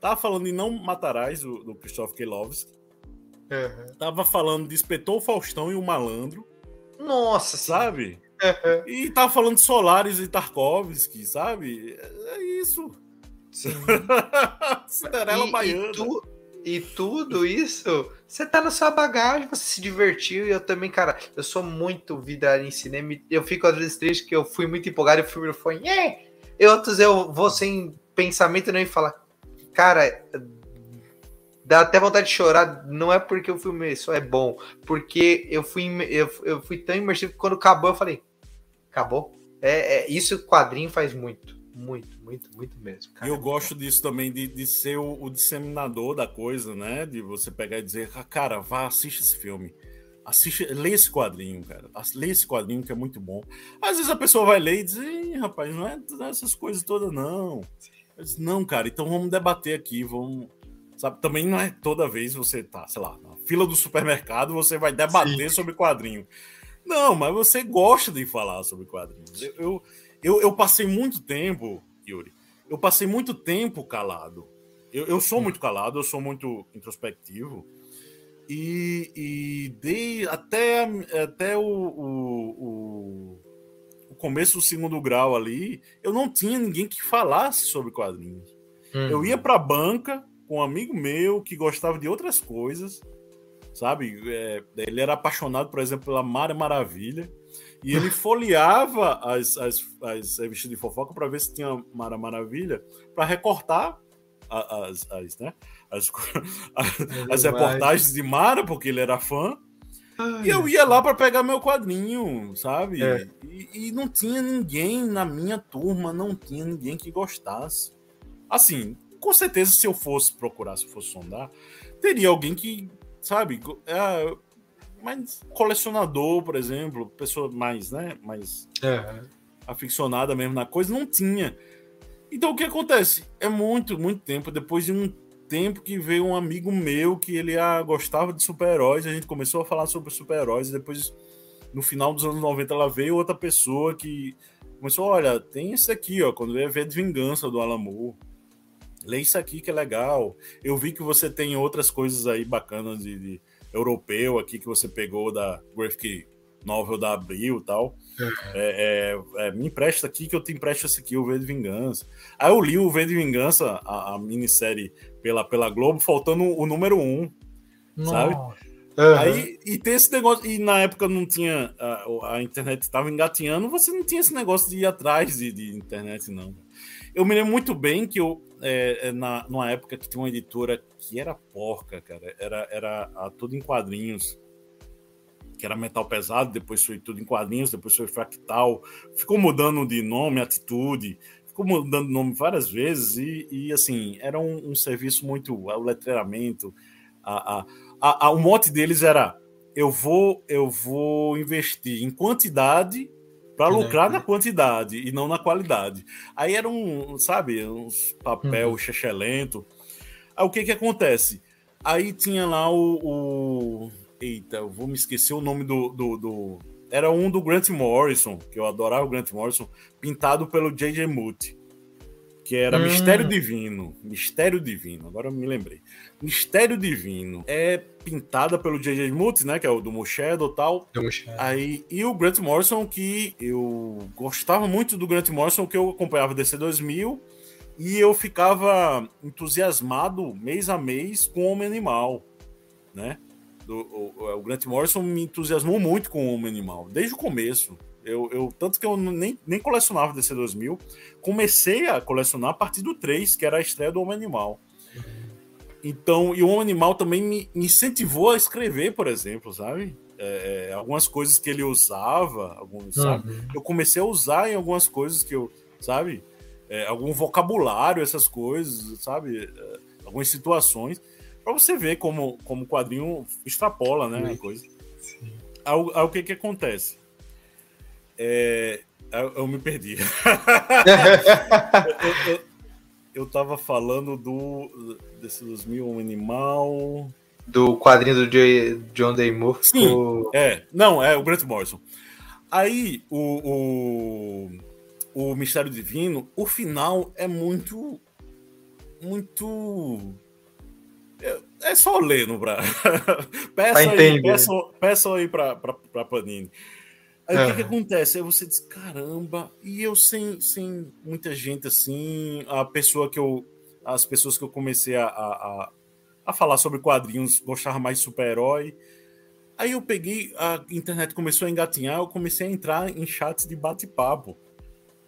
tava falando de Não Matarás, do, do Christoph Kielovski. Uhum. Tava falando de Espetou Faustão e o Malandro. Nossa, sabe? Uhum. E tava falando de Solares e Tarkovsky, sabe? É isso. Cinderela e, Baiana. E, tu, e tudo isso, você tá na sua bagagem, você se divertiu. E eu também, cara, eu sou muito vidrado em cinema. Eu fico às vezes triste que eu fui muito empolgado e o filme foi. Yeah! E outros eu vou sem pensamento nem falar. Cara, dá até vontade de chorar. Não é porque o filme só é bom, porque eu fui, eu, eu fui tão imersivo que quando acabou eu falei: acabou. É, é isso o quadrinho faz muito. Muito, muito, muito mesmo. Cara. Eu gosto disso também, de, de ser o, o, disseminador da coisa, né? De você pegar e dizer, ah, cara, vá, assiste esse filme. Assiste, lê esse quadrinho, cara. Lê esse quadrinho que é muito bom. Às vezes a pessoa vai ler e diz, rapaz, não é essas coisas todas, não. Diz, não, cara, então vamos debater aqui, vamos. Sabe, também não é toda vez você tá, sei lá, na fila do supermercado, você vai debater Sim. sobre quadrinho. Não, mas você gosta de falar sobre quadrinhos. Eu, eu, eu, eu passei muito tempo, Yuri, eu passei muito tempo calado. Eu, eu sou muito calado, eu sou muito introspectivo. E, e dei até, até o, o, o, começo do segundo grau ali, eu não tinha ninguém que falasse sobre quadrinhos. Uhum. Eu ia para a banca, com um amigo meu que gostava de outras coisas, sabe? É, ele era apaixonado, por exemplo, pela Mara Maravilha. E ele folheava as, as, as revistas de fofoca para ver se tinha Mara Maravilha, para recortar as, as, né? as, as, as reportagens de Mara, porque ele era fã. Ai, e eu ia lá para pegar meu quadrinho, sabe? É. E, e, não tinha ninguém na minha turma, não tinha ninguém que gostasse. Assim, com certeza, se eu fosse procurar, se eu fosse sondar, teria alguém que, sabe, é, mais colecionador, por exemplo, pessoa mais, né, mais é. aficionada mesmo na coisa, não tinha. Então o que acontece? É muito, muito tempo, depois de um tempo que veio um amigo meu que ele ah, gostava de super-heróis, a gente começou a falar sobre super-heróis, e depois, no final dos anos 90, ela veio outra pessoa que começou, olha, tem esse aqui, ó, quando eu ver de Vingança do Alamo, lê isso aqui que é legal. Eu vi que você tem outras coisas aí bacanas de, de europeu aqui que você pegou da graphic novel da Abril e tal. Uhum. É, é, é, me empresta aqui que eu te empresto esse aqui, o V de Vingança. Aí eu li o V de Vingança, a, a minissérie pela, pela Globo, faltando o número um, Nossa. sabe? Uhum. Aí, e tem esse negócio, e na época não tinha, a, a internet estava engatinhando, você não tinha esse negócio de ir atrás de, de internet, não. Eu me lembro muito bem que eu, é, é, na, numa época que tinha uma editora que era porca, cara, era, era a, tudo em quadrinhos, que era metal pesado, depois foi tudo em quadrinhos, depois foi fractal, ficou mudando de nome, atitude, ficou mudando nome várias vezes e, e assim, era um, um, serviço muito, o letreiramento, a, a, a, a, o mote deles era eu vou, eu vou investir em quantidade para lucrar na quantidade e não na qualidade. Aí era um, sabe, uns papel uhum. chechelento. Aí o que que acontece? Aí tinha lá o, o... Eita, eu vou me esquecer o nome do, do, do, Era um do Grant Morrison, que eu adorava o Grant Morrison, pintado pelo J.J. Moody que era hum. Mistério Divino. Mistério Divino, agora eu me lembrei. Mistério Divino é pintada pelo J.J. Mutz, né, que é o do Mushadow e tal. Aí, e o Grant Morrison, que eu gostava muito do Grant Morrison, que eu acompanhava DC 2000, e eu ficava entusiasmado mês a mês com o Homem Animal, né? Do, o, o Grant Morrison me entusiasmou muito com o Homem Animal, desde o começo. Eu, eu, tanto que eu nem, nem colecionava DC 2000. Comecei a colecionar a partir do 3, que era a estreia do Homem Animal. Então, e o Homem Animal também me, incentivou a escrever, por exemplo, sabe? É, é algumas coisas que ele usava, alguns, uhum. eu comecei a usar em algumas coisas que eu, sabe? É, algum vocabulário, essas coisas, sabe? É, algumas situações, para você ver como, como o quadrinho extrapola, né? A coisa. Aí, aí, o que que acontece? É, eu, eu, me perdi. eu, eu, eu, tava falando do desse 2000 um animal do quadrinho do J, John Day. Sim, é, não, é o Grant Morrison. Aí o, o, o Mistério Divino, o final é muito muito é, é só ler no braço. peça, aí, peça, peça aí pra, pra, pra Panini. Aí o que, que, acontece? Aí você diz, caramba, e eu sem, sem muita gente assim, a pessoa que eu. As pessoas que eu comecei a, a, a falar sobre quadrinhos gostavam mais de super-herói. Aí eu peguei, a internet começou a engatinhar, eu comecei a entrar em chats de bate-papo.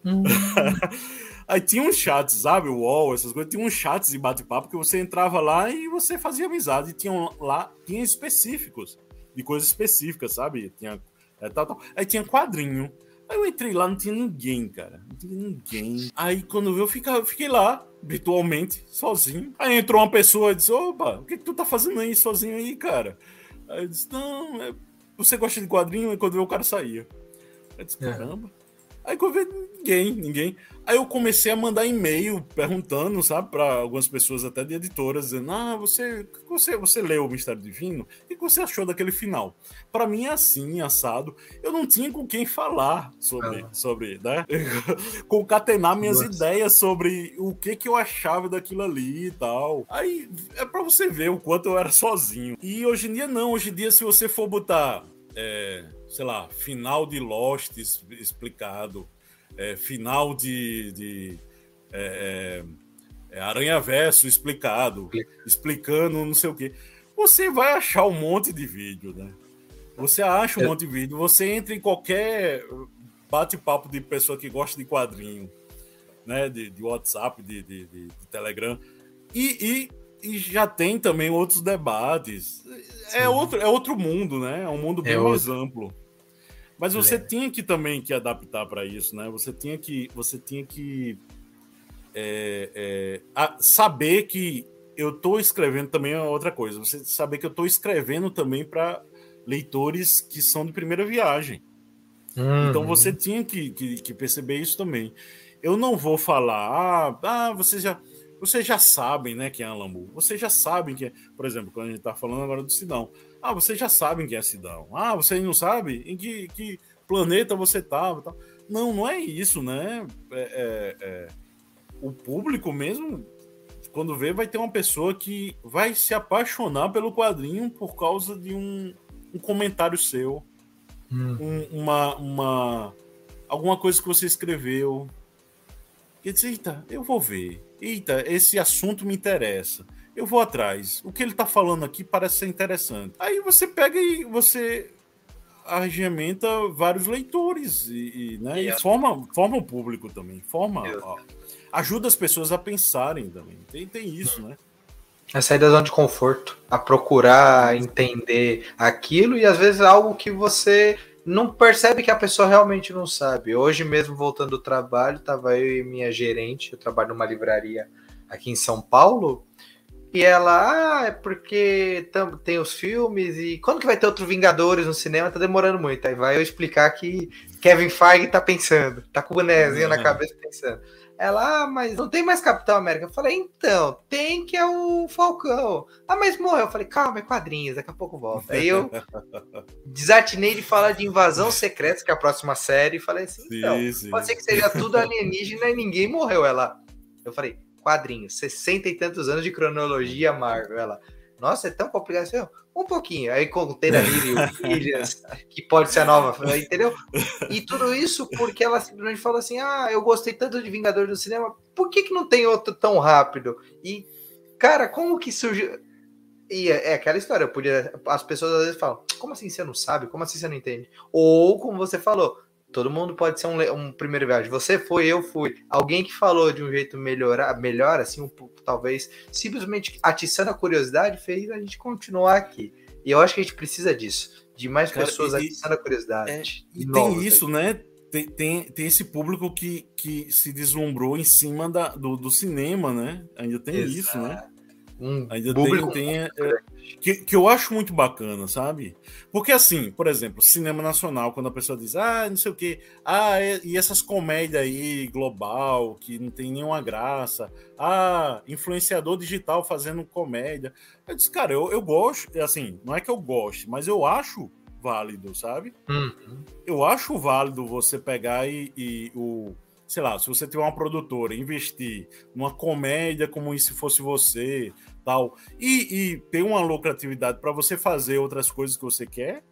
Hum. Aí tinha uns chats, sabe? O UOL, essas coisas, tinha uns chats de bate-papo que você entrava lá e você fazia amizade. E tinham lá, tinha específicos, de coisas específicas, sabe? Tinha é, tal, tal. Aí tinha quadrinho. Aí eu entrei lá, não tinha ninguém, cara. Não tinha ninguém. Aí quando eu, eu fiquei lá, virtualmente, sozinho. Aí entrou uma pessoa e disse: Opa, o que, que tu tá fazendo aí sozinho aí, cara? Aí eu disse: Não, é... você gosta de quadrinho? E quando eu o cara saía. Aí eu disse: é. Caramba. É. Aí quando eu vi ninguém, ninguém. Aí eu comecei a mandar e-mail perguntando, sabe, para algumas pessoas até de editoras, dizendo: Ah, você, você, você leu o Mistério Divino? O que você achou daquele final? Para mim é assim, assado. Eu não tinha com quem falar sobre, ah. sobre né? Concatenar minhas Nossa. ideias sobre o que, que eu achava daquilo ali e tal. Aí é para você ver o quanto eu era sozinho. E hoje em dia, não. Hoje em dia, se você for botar. É, sei lá, final de Lost explicado, é, final de, de é, é, é Aranha Verso explicado, explicando não sei o quê. Você vai achar um monte de vídeo, né? Você acha um monte de vídeo, você entra em qualquer bate-papo de pessoa que gosta de quadrinho, né? De, de WhatsApp, de, de, de, Telegram. E, e, e, já tem também outros debates. É outro, é outro mundo, né? É um mundo bem é mais amplo. Mas você tinha que também que adaptar para isso, né? Você tinha que, você tinha que é, é, saber que eu estou escrevendo também é outra coisa. Você saber que eu estou escrevendo também para leitores que são de primeira viagem. Uhum. Então você tinha que, que, que, perceber isso também. Eu não vou falar, ah, ah vocês já, vocês já sabem, né, quem é Moore. Vocês já sabem que, é, por exemplo, quando a gente está falando agora do Sidão. Ah, vocês já sabem quem é Sidão. Ah, vocês não sabem em que, que planeta você estava. Tá? Não, não é isso, né? É, é, é, o público mesmo, quando vê, vai ter uma pessoa que vai se apaixonar pelo quadrinho por causa de um, um comentário seu, hum. um, uma, uma alguma coisa que você escreveu. E diz, eita, eu vou ver. Eita, esse assunto me interessa. Eu vou atrás. O que ele está falando aqui parece ser interessante. Aí você pega e você arregimenta vários leitores e, e né, e forma, forma o público também. Forma, ó, ajuda as pessoas a pensarem também. Tem, tem isso, né? A sair da zona de conforto, a procurar entender aquilo e às vezes algo que você não percebe que a pessoa realmente não sabe. Hoje mesmo, voltando do trabalho, tava eu e minha gerente, eu trabalho numa livraria aqui em São Paulo, e ela, ah, é porque tem os filmes e quando que vai ter outro Vingadores no cinema? Tá demorando muito. Aí vai eu explicar que Kevin Feige tá pensando, tá com o bonézinho uhum. na cabeça pensando. Ela, ah, mas não tem mais Capitão América. Eu falei, então, tem que é o Falcão. Ah, mas morreu. Eu falei, calma, é quadrinhos, daqui a pouco volta. Aí eu desatinei de falar de Invasão Secreta, que é a próxima série, e falei assim, então, sim, sim. pode ser que seja tudo alienígena e ninguém morreu. Ela, eu falei, quadrinhos, sessenta e tantos anos de cronologia Marvel. Ela, nossa, é tão complicado assim, um pouquinho. Aí contei na Williams, que pode ser a nova, entendeu? E tudo isso porque ela simplesmente falou assim: ah, eu gostei tanto de Vingador do cinema, por que, que não tem outro tão rápido? E, cara, como que surgiu. E é, é aquela história, eu podia. As pessoas às vezes falam, como assim você não sabe? Como assim você não entende? Ou, como você falou, todo mundo pode ser um, um primeiro viagem. Você foi, eu fui. Alguém que falou de um jeito melhor, melhor assim, um, talvez simplesmente atiçando a curiosidade, fez a gente continuar aqui. E eu acho que a gente precisa disso, de mais Cara, pessoas e, atiçando a curiosidade. É, e tem isso, né? Tem, tem, tem, esse público que, que se deslumbrou em cima da, do, do cinema, né? Ainda tem Exato. isso, né? Um Ainda tem, tem é, que, que eu acho muito bacana, sabe? Porque assim, por exemplo, cinema nacional, quando a pessoa diz, ah, não sei o quê, ah, e essas comédias aí global, que não tem nenhuma graça, ah, influenciador digital fazendo comédia. Eu disse, cara, eu, eu gosto, assim, não é que eu goste, mas eu acho válido, sabe? Uhum. Eu acho válido você pegar e, e o sei lá, se você tiver uma produtora, investir numa comédia como se fosse você, tal, e, e ter uma lucratividade para você fazer outras coisas que você quer,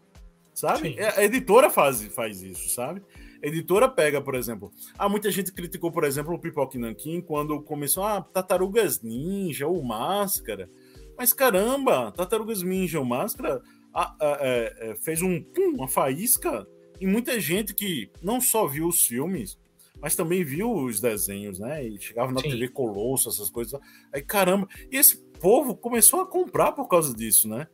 sabe? Sim. A editora faz, faz isso, sabe? A editora pega, por exemplo, ah, muita gente criticou, por exemplo, o Pipoque Nankin quando começou, ah, Tartarugas Ninja ou Máscara. Mas caramba, Tartarugas Ninja ou Máscara ah, ah, é, fez um, pum, uma faísca e muita gente que não só viu os filmes, mas também viu os desenhos, né? E chegava na Sim. TV Colosso, essas coisas. Aí, caramba, e esse povo começou a comprar por causa disso, né?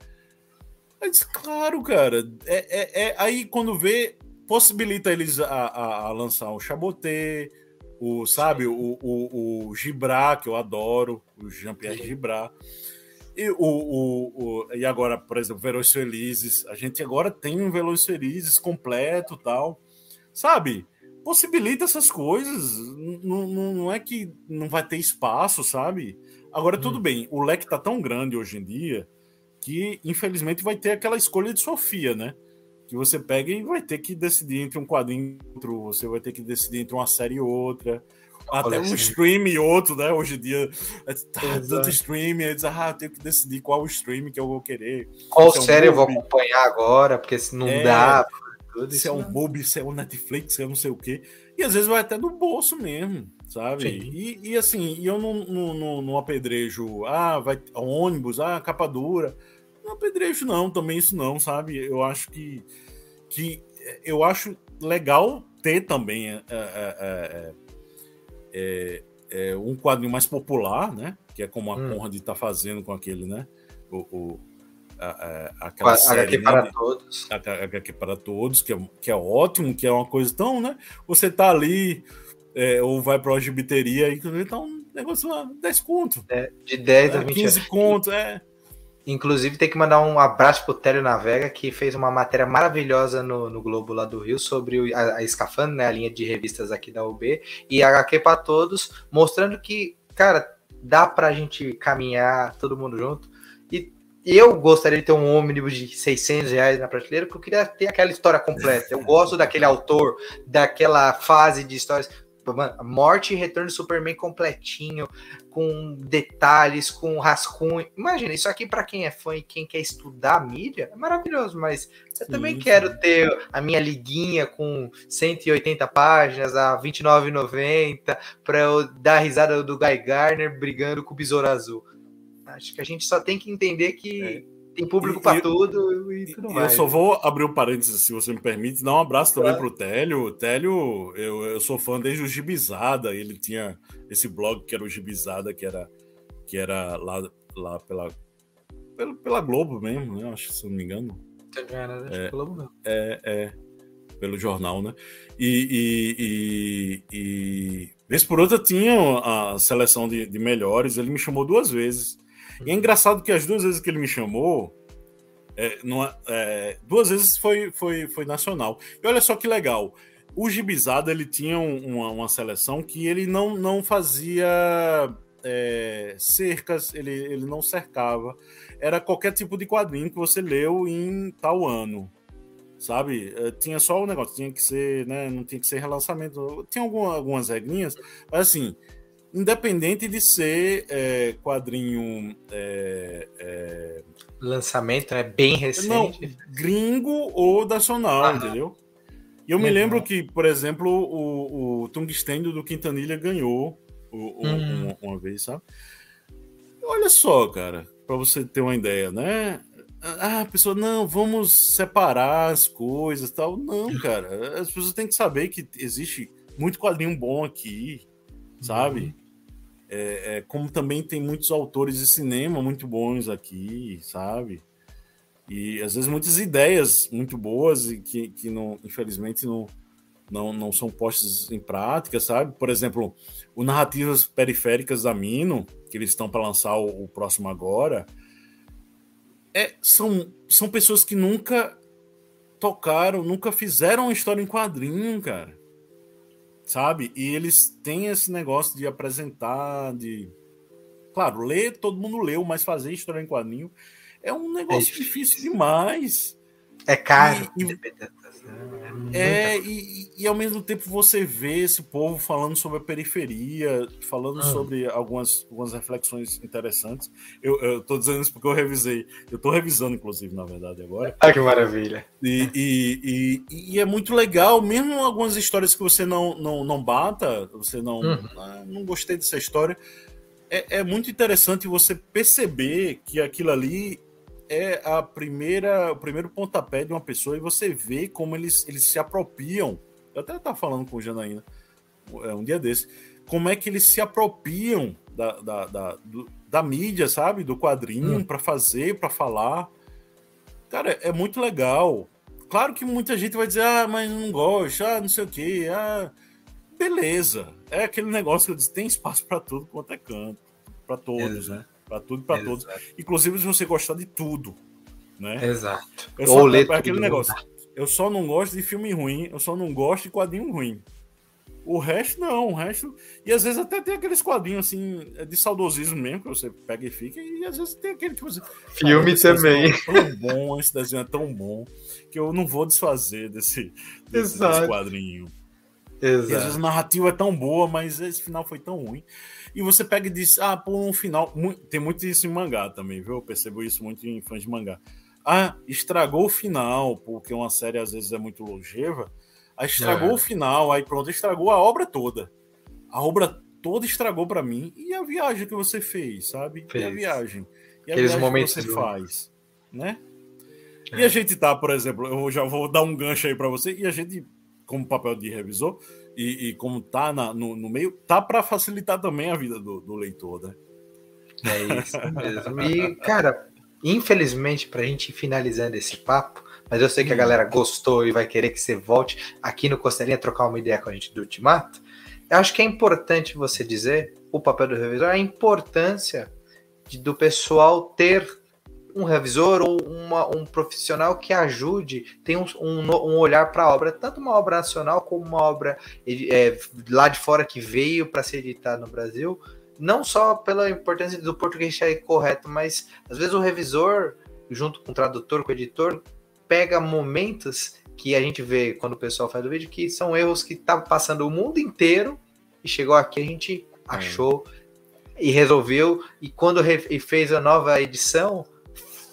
Disse, claro, cara. É, é, é, aí quando vê, possibilita eles a, a, a lançar o Chaboté, o, sabe, o, o, o Gibra, que eu adoro, o Jean-Pierre Gibra. E, o, o, o, e agora, por exemplo, Velozes Felizes. A gente agora tem um Velozes Felizes completo tal. Sabe? possibilita essas coisas. Não, não, é que não vai ter espaço, sabe? Agora, hum. tudo bem, o leque tá tão grande hoje em dia que, infelizmente, vai ter aquela escolha de Sofia, né? Que você pega e vai ter que decidir entre um quadrinho e outro, você vai ter que decidir entre uma série e outra. Até um stream e outro, né? Hoje em dia, é, tá tanto stream, aí diz, ah, tenho que decidir qual stream que eu vou querer. Qual é série um eu vou acompanhar agora, porque se não é, dá, tudo se é um MOB, se é um Netflix, se é não sei o quê. E às vezes vai até no bolso mesmo, sabe? E, e, assim, eu não, não, não, não, apedrejo, ah, vai ônibus, ah, capa dura. Não apedrejo, não, também isso não, sabe? Eu acho que, que eu acho legal ter também é, é, é, é, um quadrinho mais popular, né? Que é como a hum. Conrad está fazendo com aquele, né? O, o a, a, aquela a, série, HQ né? para todos. A, HQ para todos, que é, que é ótimo, que é uma coisa tão, né? Você tá ali, é, ou vai para a gibiteria e tá um negócio lá, 10 conto. É, de 10 a 20 15 conto, é. Inclusive, tem que mandar um abraço pro Télio Navega, que fez uma matéria maravilhosa no, no Globo lá do Rio sobre a, a Escafando, né, a linha de revistas aqui da UB, e HQ para todos, mostrando que, cara, dá pra gente caminhar todo mundo junto. E eu gostaria de ter um ônibus de 600 reais na prateleira, porque eu queria ter aquela história completa. Eu gosto daquele autor, daquela fase de histórias. Morte e Retorno do Superman completinho, com detalhes, com rascunho. Imagina, isso aqui para quem é fã e quem quer estudar mídia é maravilhoso, mas eu sim, também sim. quero ter a minha liguinha com 180 páginas a R$ 29,90 para eu dar a risada do Guy Garner brigando com o Besouro Azul. Acho que a gente só tem que entender que é tem público para tudo e tudo mais. Eu só vou abrir um parênteses, se você me permite, dar um abraço também claro. pro Télio. O Télio, eu, eu sou fã desde o Gibizada, ele tinha esse blog que era o Gibizada, que era, que era lá, lá pela, pela, pela Globo mesmo, né? Acho, se não me engano. É, é, Globo não. É, é, pelo jornal, né? E, e, e, e vez por outra tinha a seleção de, de melhores, ele me chamou duas vezes. E é engraçado que as duas vezes que ele me chamou, é, numa, é, duas vezes foi, foi, foi nacional. E olha só que legal. O Gibizada ele tinha uma, uma seleção que ele não, não fazia é, cercas, ele, ele não cercava. Era qualquer tipo de quadrinho que você leu em tal ano. Sabe? É, tinha só o negócio, tinha que ser, né? Não tinha que ser relançamento. Tinha alguma, algumas regrinhas, mas assim, independente de ser é, quadrinho. É, é... Lançamento é bem recente. Não, gringo ou nacional, ah, entendeu? E eu me lembro que, por exemplo, o, o Tungstênio do Quintanilha ganhou o, o, hum. uma, uma, vez, sabe? Olha só, cara, para você ter uma ideia, né? Ah, a pessoa, não, vamos separar as coisas tal. Não, cara, as pessoas têm que saber que existe muito quadrinho bom aqui, sabe? É, é, como também tem muitos autores de cinema muito bons aqui, sabe? E às vezes muitas ideias muito boas e que, que não, infelizmente não, não, não são postas em prática, sabe? Por exemplo, o Narrativas Periféricas da Mino, que eles estão para lançar o, o, próximo agora, é, são, são pessoas que nunca tocaram, nunca fizeram uma história em quadrinho, cara sabe? E eles têm esse negócio de apresentar, de. Claro, ler, todo mundo leu, mas fazer história em quadrinho é um negócio é difícil demais. É caro. E, e, é, e, e, ao mesmo tempo você vê esse povo falando sobre a periferia, falando ah. sobre algumas, algumas reflexões interessantes. Eu, eu tô dizendo isso porque eu revisei. Eu tô revisando, inclusive, na verdade, agora. Ah, que maravilha. E, e, e, e é muito legal, mesmo algumas histórias que você não, não, não bata, você não, uhum. ah, não gostei dessa história. É, é muito interessante você perceber que aquilo ali é a primeira, o primeiro pontapé de uma pessoa e você vê como eles, eles se apropriam. Eu até estava falando com o Janaína é, um dia desse. Como é que eles se apropriam da, da, da, do, da mídia, sabe? Do quadrinho hum. para fazer, para falar. Cara, é muito legal. Claro que muita gente vai dizer, ah, mas não gosto, ah, não sei o quê, ah. Beleza. É aquele negócio que eu disse, tem espaço para tudo quanto é canto. Para todos, né? Para tudo e para todos. Inclusive se você gostar de tudo, né? Exato. Eu Ou ler é aquele negócio. Eu só não gosto de filme ruim, eu só não gosto de quadrinho ruim. O resto não, o resto. E às vezes até tem aqueles quadrinhos assim, de saudosismo mesmo, que você pega e fica, e às vezes tem aquele tipo assim. Filme também. É tão bom, esse desenho é tão bom, que eu não vou desfazer desse, desse, desse quadrinho. Exato. E às vezes a narrativa é tão boa, mas esse final foi tão ruim. E você pega e diz, ah, pô, um final. Tem muito isso em mangá também, viu? Eu percebo isso muito em fãs de mangá. Ah, estragou o final, porque uma série às vezes é muito longeva. Aí estragou é. o final, aí pronto, estragou a obra toda. a obra toda estragou para mim. E a viagem que você fez, sabe? Fez. E a viagem. E a Aqueles viagem momentos que você faz, né? É. E a gente tá, por exemplo, eu já vou dar um gancho aí para você, e a gente, como papel de revisor, e, e como tá na, no, no, meio, tá para facilitar também a vida do, do leitor, né? É isso mesmo. E, cara, infelizmente, para a gente ir finalizando esse papo, mas eu sei que a hum. galera gostou e vai querer que você volte aqui no Costelinha trocar uma ideia com a gente do Ultimato. Eu acho que é importante você dizer o papel do revisor, a importância de, do pessoal ter um revisor ou uma, um profissional que ajude, tem um, um, um olhar para a obra, tanto uma obra nacional como uma obra é, lá de fora que veio para ser editada no Brasil, não só pela importância do português ser correto, mas às vezes o revisor, junto com o tradutor, com o editor, pega momentos que a gente vê quando o pessoal faz o vídeo, que são erros que estavam tá passando o mundo inteiro e chegou aqui a gente é. achou e resolveu. E quando e fez a nova edição,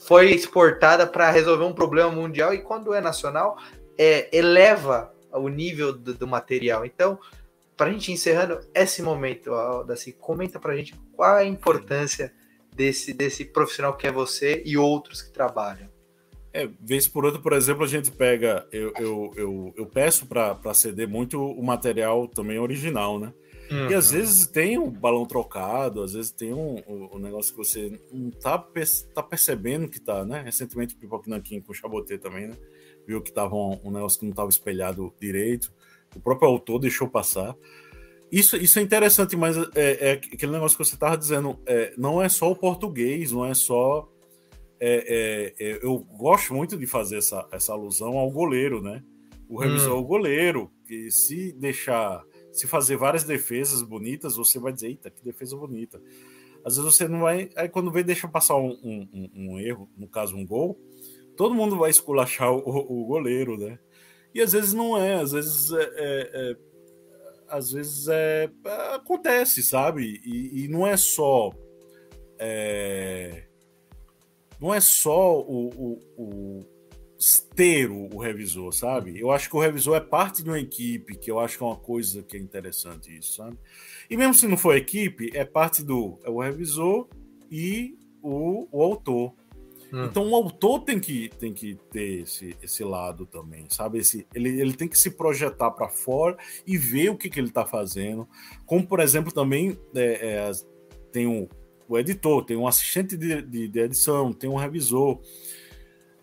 foi exportada para resolver um problema mundial e quando é nacional, é, eleva o nível do, do material. Então, para a gente encerrando esse momento, Daci, comenta para a gente qual a importância desse, desse profissional que é você e outros que trabalham. É, vez por outra, por exemplo, a gente pega, eu, eu, eu, eu peço para ceder muito o material também original, né? Uhum. E às uhum. vezes tem um balão trocado, às vezes tem um, um, um negócio que você não tá, tá percebendo que tá, né? Recentemente o Pipoque Nanquim com o Chabotê também, né? Viu que tava um, um negócio que não estava espelhado direito. O próprio autor deixou passar. Isso, isso é interessante, mas é, é aquele negócio que você estava dizendo. É, não é só o português, não é só. É, é, é, eu gosto muito de fazer essa, essa alusão ao goleiro, né? O revisor hum. é o goleiro, que se deixar se fazer várias defesas bonitas, você vai dizer, eita, que defesa bonita. Às vezes você não vai. Aí quando vem, deixa passar um, um, um erro, no caso, um gol, todo mundo vai esculachar o, o, goleiro, né? E às vezes não é, às vezes é, é, é às vezes é, acontece, sabe? E, e não é só é, não é só o, o, o ter o, o, revisor, sabe? Eu acho que o revisor é parte de uma equipe, que eu acho que é uma coisa que é interessante isso, sabe? E mesmo se não for equipe, é parte do é o revisor e o, o autor. Hum. Então o autor tem que, tem que ter esse, esse lado também, sabe? Esse, ele, ele tem que se projetar para fora e ver o que, que ele está fazendo. Como, por exemplo, também é, é, tem um, o editor, tem um assistente de, de, de edição, tem um revisor.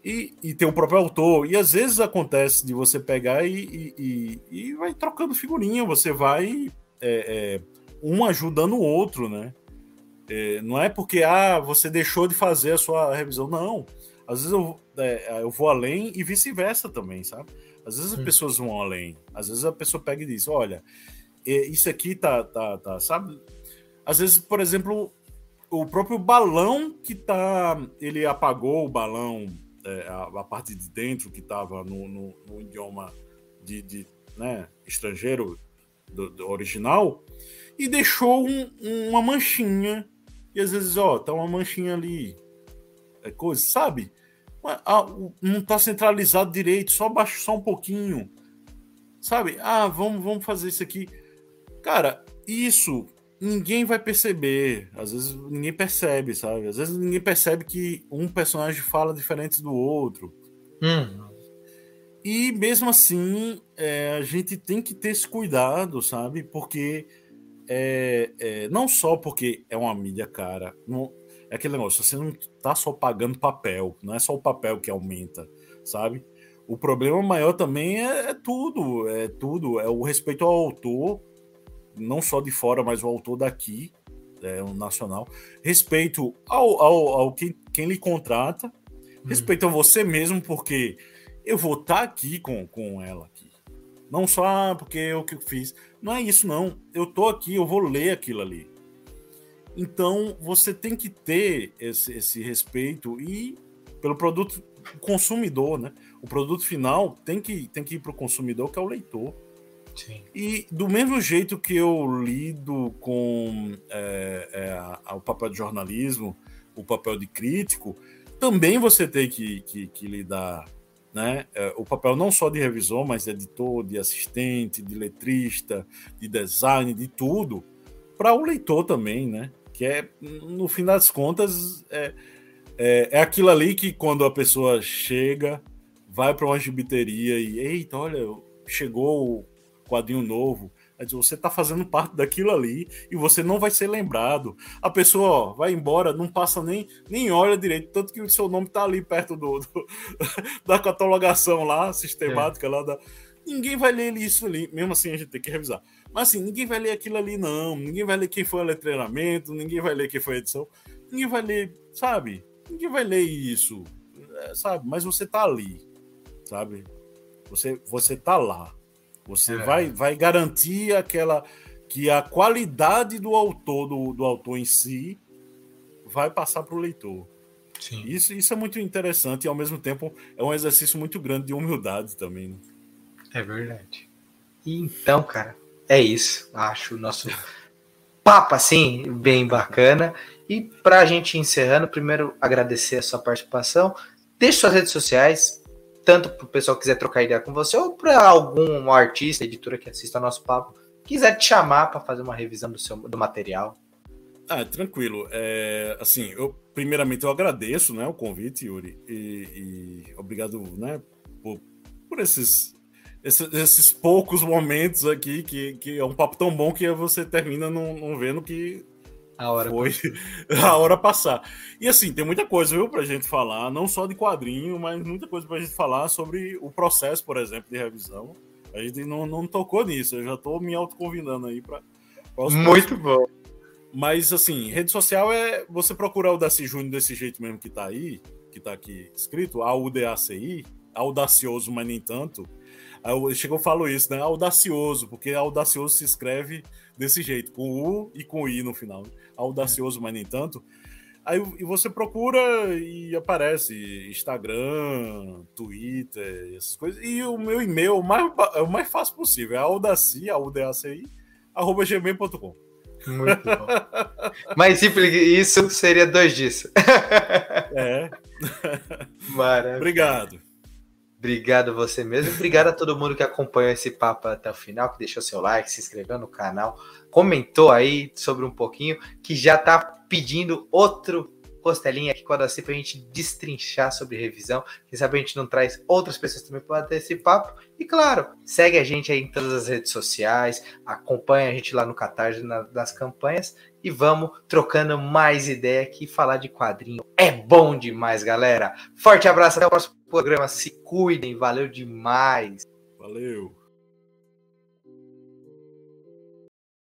E, e tem o próprio autor. E às vezes acontece de você pegar e, e, e vai trocando figurinha, você vai é, é, um ajudando o outro, né? É, não é porque ah, você deixou de fazer a sua revisão, não. Às vezes eu, é, eu vou além e vice-versa também, sabe? Às vezes as hum. pessoas vão além. Às vezes a pessoa pega e diz: olha, isso aqui tá, tá, tá, sabe? Às vezes, por exemplo, o próprio balão que tá. Ele apagou o balão é, a, a, parte de dentro que estava no, no, no, idioma de, de né, estrangeiro do, do, original e deixou um, uma manchinha. E às vezes ó tá uma manchinha ali. É coisa sabe? Não está centralizado direito só baixo só um pouquinho. Sabe? Ah vamos vamos fazer isso aqui. Cara isso ninguém vai perceber. Às vezes ninguém percebe, sabe? Às vezes ninguém percebe que um personagem fala diferente do outro. Hum. E mesmo assim, é, a gente tem que ter esse cuidado, sabe? Porque é, é, não só porque é uma mídia cara, não, é aquele negócio, você não tá só pagando papel, não é só o papel que aumenta, sabe? O problema maior também é, é tudo, é tudo, é o respeito ao autor, não só de fora, mas o autor daqui, é, um nacional. Respeito ao, ao, ao quem, quem lhe contrata, hum. respeito a você mesmo, porque eu vou estar tá aqui com, com ela aqui. Não só ah, porque eu que fiz. Não é isso, não. Eu tô aqui, eu vou ler aquilo ali. Então, você tem que ter esse, esse respeito e pelo produto consumidor, né? O produto final tem que, tem que ir para o consumidor, que é o leitor. Sim. E do mesmo jeito que eu lido com é, é, o papel de jornalismo, o papel de crítico, também você tem que, que, que lidar né, é, o papel não só de revisor, mas de editor, de assistente, de letrista, de design, de tudo, para o leitor também, né? Que é, no fim das contas, é, é, é aquilo ali que quando a pessoa chega, vai para uma gibiteria e, eita, olha, chegou quadrinho novo, você está fazendo parte daquilo ali e você não vai ser lembrado. A pessoa ó, vai embora, não passa nem, nem olha direito, tanto que o seu nome está ali perto do, do da catalogação lá, sistemática é. lá da. Ninguém vai ler isso ali, mesmo assim a gente tem que revisar. Mas assim, ninguém vai ler aquilo ali, não. Ninguém vai ler quem foi o letreiramento, ninguém vai ler quem foi a edição, ninguém vai ler, sabe? Ninguém vai ler isso, é, sabe? Mas você tá ali, sabe? Você, você tá lá. Você é. vai, vai garantir aquela que a qualidade do autor, do, do autor em si, vai passar para o leitor. Sim. Isso, isso é muito interessante e ao mesmo tempo é um exercício muito grande de humildade também. Né? É verdade. E então, cara, é isso. Acho o nosso papo assim bem bacana. E para a gente encerrando, primeiro agradecer a sua participação. Deixe suas redes sociais, tanto para o pessoal que quiser trocar ideia com você, ou para algum artista, editora que assista nosso papo, quiser te chamar para fazer uma revisão do seu do material. Ah, tranquilo. É, assim, eu primeiramente eu agradeço, né, o convite, Yuri, e, e obrigado, né, por, por esses, esses, esses poucos momentos aqui que, que é um papo tão bom que você termina não, não vendo que a hora foi a hora passar. E assim, tem muita coisa, viu, pra gente falar, não só de quadrinho, mas muita coisa pra gente falar sobre o processo, por exemplo, de revisão. A gente não, não tocou nisso, eu já tô me autoconvidando aí pra. Muito bom. Mas assim, rede social é você procurar o Daci Júnior desse jeito mesmo que tá aí, que tá aqui escrito, A-U-D-A-C-I, audacioso, mas nem tanto. Eu chego eu falo isso, né? Audacioso, porque audacioso se escreve desse jeito, com U e com I no final audacioso, mas nem tanto. Aí e você procura e aparece Instagram, Twitter, essas coisas. E o meu e-mail o mais, é o mais fácil possível, é audaci, audaci, arroba gmail.com. Muito bom. Mas simples isso seria dois disso. É. Maravilha. Obrigado. Obrigado você mesmo. Obrigado a todo mundo que acompanhou esse papo até o final, que deixou seu like, se inscreveu no canal, comentou aí sobre um pouquinho, que já tá pedindo outro costelinha aqui com a Daci pra gente destrinchar sobre revisão. Quem sabe a gente não traz outras pessoas também para ter esse papo. E claro, segue a gente aí em todas as redes sociais, acompanha a gente lá no Catarse na, das campanhas e vamos trocando mais ideia aqui. Falar de quadrinho é bom demais, galera. Forte abraço, até o próximo programa. Se cuidem, valeu demais. Valeu.